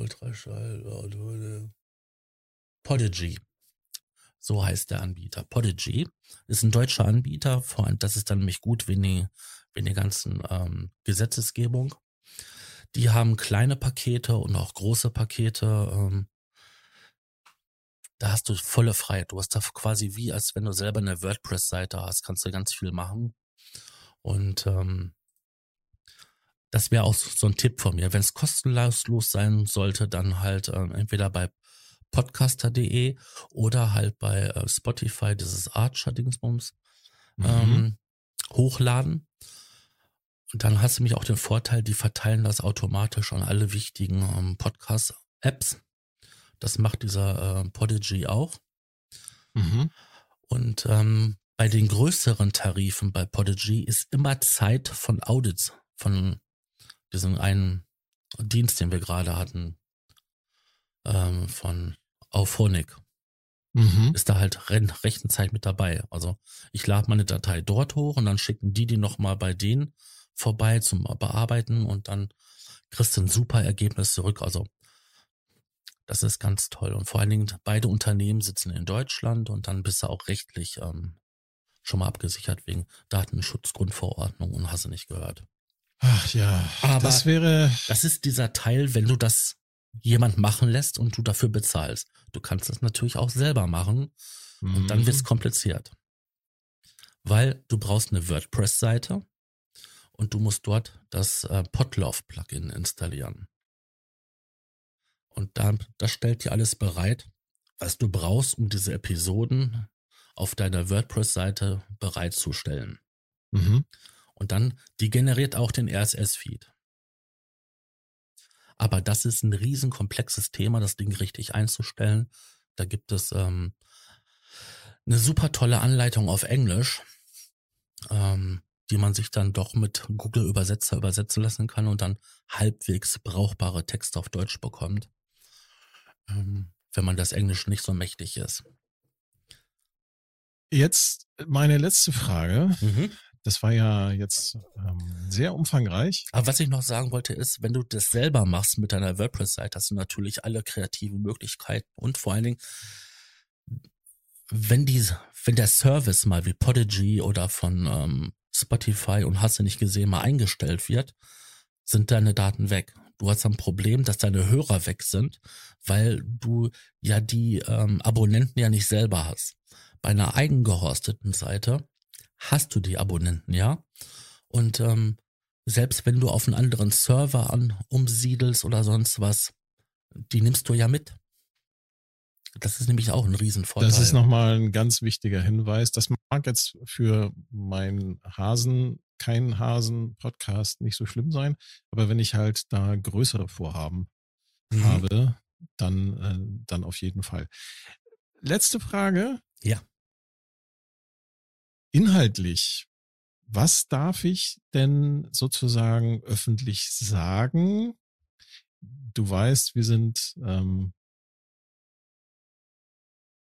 Ultraschall, du- Podigy. So heißt der Anbieter. Podigy ist ein deutscher Anbieter. Vor allem, das ist dann nämlich gut wegen, die- wegen der ganzen ähm, Gesetzesgebung. Die haben kleine Pakete und auch große Pakete. Ähm, da hast du volle Freiheit. Du hast da quasi wie, als wenn du selber eine WordPress-Seite hast, kannst du ganz viel machen. Und ähm, das wäre auch so ein Tipp von mir. Wenn es kostenlos sein sollte, dann halt ähm, entweder bei podcaster.de oder halt bei äh, Spotify, dieses Archer-Dingsbums, Mhm. ähm, hochladen. Und dann hast du nämlich auch den Vorteil, die verteilen das automatisch an alle wichtigen ähm, Podcast-Apps. Das macht dieser äh, Podigy auch. Mhm. Und ähm, bei den größeren Tarifen bei Podigy ist immer Zeit von Audits, von diesem einen Dienst, den wir gerade hatten, ähm, von Auphonic. Mhm. Ist da halt ren- Rechenzeit mit dabei. Also ich lade meine Datei dort hoch und dann schicken die die nochmal bei denen vorbei zum Bearbeiten und dann kriegst du ein super Ergebnis zurück. Also das ist ganz toll. Und vor allen Dingen beide Unternehmen sitzen in Deutschland und dann bist du auch rechtlich ähm, schon mal abgesichert wegen Datenschutzgrundverordnung und hast du nicht gehört. Ach ja, Aber- das wäre. Das ist dieser Teil, wenn du das jemand machen lässt und du dafür bezahlst. Du kannst das natürlich auch selber machen und dann Mhm. wird's kompliziert. Weil du brauchst eine WordPress-Seite und du musst dort das äh, Podlove-Plugin installieren. Und da, das stellt dir alles bereit, was du brauchst, um diese Episoden auf deiner WordPress-Seite bereitzustellen. Mhm. Und dann, die generiert auch den RSS-Feed. Aber das ist ein riesen komplexes Thema, das Ding richtig einzustellen. Da gibt es ähm, eine super tolle Anleitung auf Englisch, ähm, die man sich dann doch mit Google Übersetzer übersetzen lassen kann und dann halbwegs brauchbare Texte auf Deutsch bekommt, ähm, wenn man das Englisch nicht so mächtig ist. Jetzt meine letzte Frage. Mhm. Das war ja jetzt ähm, sehr umfangreich. Aber was ich noch sagen wollte ist, wenn du das selber machst mit deiner WordPress-Seite, hast du natürlich alle kreativen Möglichkeiten und vor allen Dingen, wenn die, wenn der Service mal wie Podigy oder von ähm, Spotify und hast du nicht gesehen mal eingestellt wird, sind deine Daten weg. Du hast ein Problem, dass deine Hörer weg sind, weil du ja die ähm, Abonnenten ja nicht selber hast. Bei einer eigengehosteten Seite hast du die Abonnenten, ja. Und ähm, selbst wenn du auf einen anderen Server an umsiedelst oder sonst was, die nimmst du ja mit. Das ist nämlich auch ein Riesenvorteil. Das ist nochmal ein ganz wichtiger Hinweis. Das mag jetzt für meinen Hasen, keinen Hasen-Podcast nicht so schlimm sein, aber wenn ich halt da größere Vorhaben mhm. habe, dann, äh, dann auf jeden Fall. Letzte Frage. Ja inhaltlich, was darf ich denn sozusagen öffentlich sagen? Du weißt, wir sind ähm,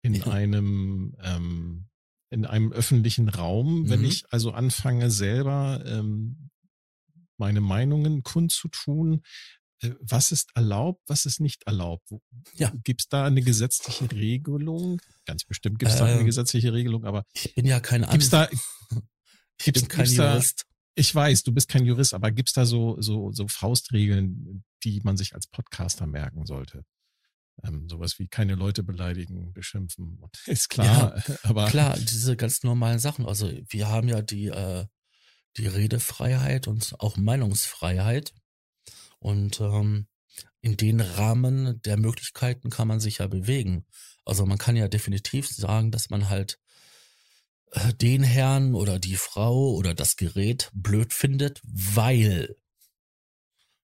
in einem ähm, in einem öffentlichen Raum. Mhm. Wenn ich also anfange selber ähm, meine Meinungen kundzutun, was ist erlaubt, was ist nicht erlaubt? Ja. Gibt es da eine gesetzliche Regelung? Ganz bestimmt gibt es äh, da eine ähm, gesetzliche Regelung, aber ich bin ja kein gibt's da, [LAUGHS] ich bin kein Jurist. Da, ich weiß, du bist kein Jurist, aber gibt es da so, so, so Faustregeln, die man sich als Podcaster merken sollte? Ähm, sowas wie keine Leute beleidigen, beschimpfen, [LAUGHS] ist klar. Ja, [LAUGHS] aber klar, diese ganz normalen Sachen. Also wir haben ja die, äh, die Redefreiheit und auch Meinungsfreiheit. Und ähm, in den Rahmen der Möglichkeiten kann man sich ja bewegen. Also man kann ja definitiv sagen, dass man halt äh, den Herrn oder die Frau oder das Gerät blöd findet, weil.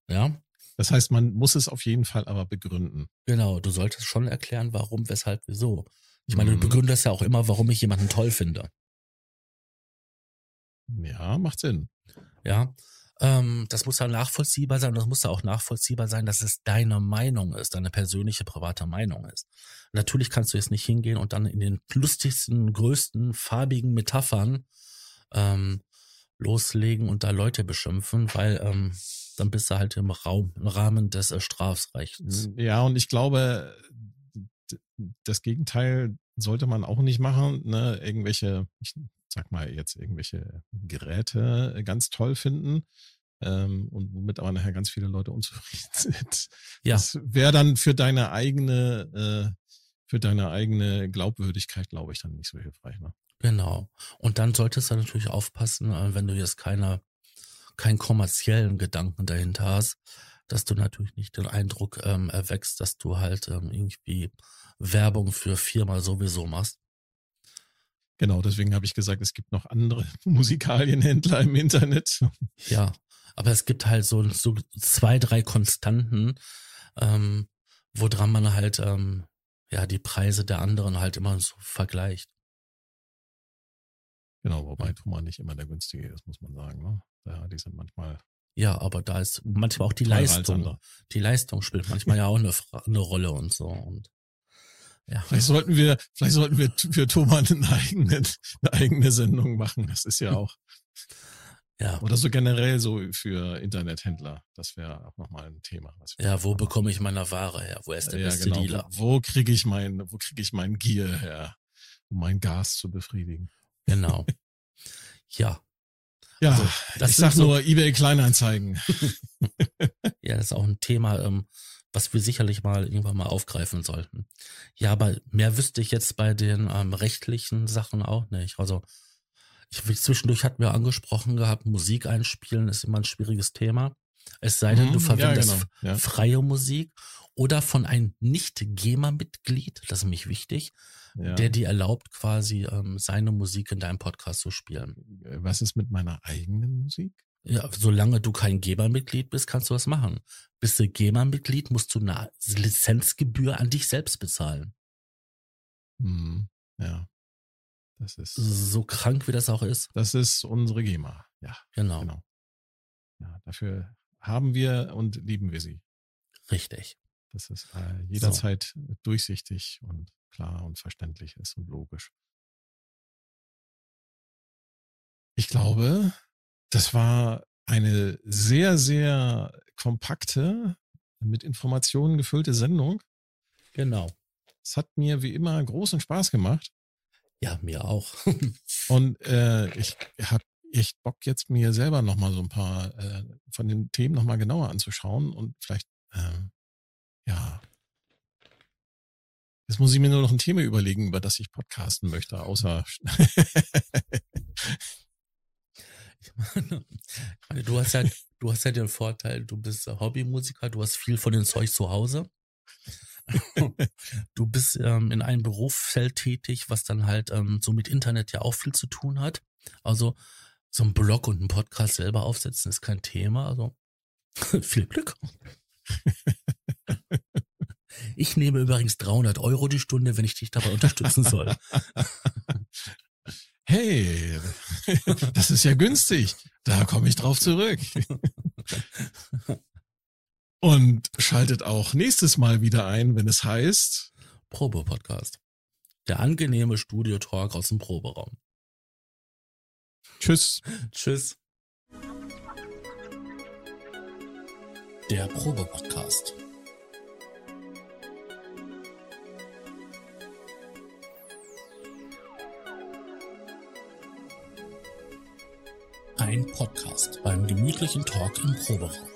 Ja. Das heißt, man muss es auf jeden Fall aber begründen. Genau, du solltest schon erklären, warum, weshalb, wieso. Ich meine, du mhm. begründest ja auch immer, warum ich jemanden toll finde. Ja, macht Sinn. Ja. Ähm, das muss ja nachvollziehbar sein und das muss ja auch nachvollziehbar sein, dass es deine Meinung ist, deine persönliche, private Meinung ist. Natürlich kannst du jetzt nicht hingehen und dann in den lustigsten, größten, farbigen Metaphern ähm, loslegen und da Leute beschimpfen, weil ähm, dann bist du halt im Raum, im Rahmen des äh, Strafrechts. Ja, und ich glaube, das Gegenteil sollte man auch nicht machen, ne? Irgendwelche, ich sag mal jetzt irgendwelche Geräte ganz toll finden ähm, und womit aber nachher ganz viele Leute unzufrieden [LAUGHS] sind. Ja. Das wäre dann für deine eigene, äh, für deine eigene Glaubwürdigkeit, glaube ich, dann nicht so hilfreich. Ne? Genau. Und dann solltest du natürlich aufpassen, äh, wenn du jetzt keine, keinen kommerziellen Gedanken dahinter hast, dass du natürlich nicht den Eindruck ähm, erwächst, dass du halt ähm, irgendwie Werbung für Firma sowieso machst. Genau, deswegen habe ich gesagt, es gibt noch andere [LAUGHS] Musikalienhändler im Internet. Ja, aber es gibt halt so, so zwei, drei Konstanten, ähm, woran man halt ähm, ja die Preise der anderen halt immer so vergleicht. Genau, wobei Thomas nicht immer der günstige ist, muss man sagen. Ne? Ja, die sind manchmal. Ja, aber da ist manchmal auch die Leistung. Die Leistung spielt manchmal ja auch eine, eine Rolle und so. Und ja. Vielleicht sollten wir, vielleicht sollten wir für Thomas eine eigene, eine eigene Sendung machen. Das ist ja [LAUGHS] auch. Ja. Oder so generell so für Internethändler. Das wäre auch nochmal ein Thema. ja, wo bekomme ich meine Ware her? Wo ist der ja, beste genau. Dealer? Wo, wo kriege ich mein, wo kriege ich mein Gier her, um mein Gas zu befriedigen? Genau. [LAUGHS] ja. Ja, also, das ich sag so, nur eBay Kleinanzeigen. [LAUGHS] ja, das ist auch ein Thema, ähm, was wir sicherlich mal irgendwann mal aufgreifen sollten. Ja, aber mehr wüsste ich jetzt bei den ähm, rechtlichen Sachen auch nicht. Also ich, zwischendurch hatten wir angesprochen gehabt, Musik einspielen ist immer ein schwieriges Thema. Es sei denn, du mhm, verwendest ja, genau. ja. freie Musik oder von einem Nicht-GEMA-Mitglied, das ist nämlich wichtig, Ja. der dir erlaubt, quasi ähm, seine Musik in deinem Podcast zu spielen. Äh, Was ist mit meiner eigenen Musik? Ja, solange du kein GEMA-Mitglied bist, kannst du das machen. Bist du GEMA-Mitglied, musst du eine Lizenzgebühr an dich selbst bezahlen. Hm, ja. Das ist, So krank wie das auch ist. das ist unsere GEMA. Ja, Genau, genau. Ja, dafür haben wir und lieben wir sie. richtig. Dass es äh, jederzeit durchsichtig und klar und verständlich ist und logisch. Ich glaube, das war eine sehr, sehr kompakte, mit Informationen gefüllte Sendung. Genau. Es hat mir wie immer großen Spaß gemacht. Ja, mir auch. [LAUGHS] Und äh, ich habe echt Bock, jetzt mir selber nochmal so ein paar äh, von den Themen nochmal genauer anzuschauen und vielleicht, ähm, ja. Jetzt muss ich mir nur noch ein Thema überlegen, über das ich podcasten möchte, außer. [LAUGHS] [LAUGHS] Ich meine, meine, du hast ja, du hast ja den Vorteil, du bist Hobbymusiker, du hast viel von dem Zeug zu Hause. [LAUGHS] Du bist ähm, in einem Berufsfeld tätig, was dann halt ähm, so mit Internet ja auch viel zu tun hat. Also so ein Blog und ein Podcast selber aufsetzen ist kein Thema. Also [LAUGHS] viel Glück. [LAUGHS] Ich nehme übrigens 300 Euro die Stunde, wenn ich dich dabei unterstützen soll. Hey, [LAUGHS] das ist ja günstig. Da komme ich drauf zurück. [LAUGHS] Und schaltet auch nächstes Mal wieder ein, wenn es heißt. Probe-Podcast. Der angenehme Studio-Talk aus dem Proberaum. Tschüss. Tschüss. Der Probe-Podcast. Ein Podcast beim gemütlichen Talk im Proberaum.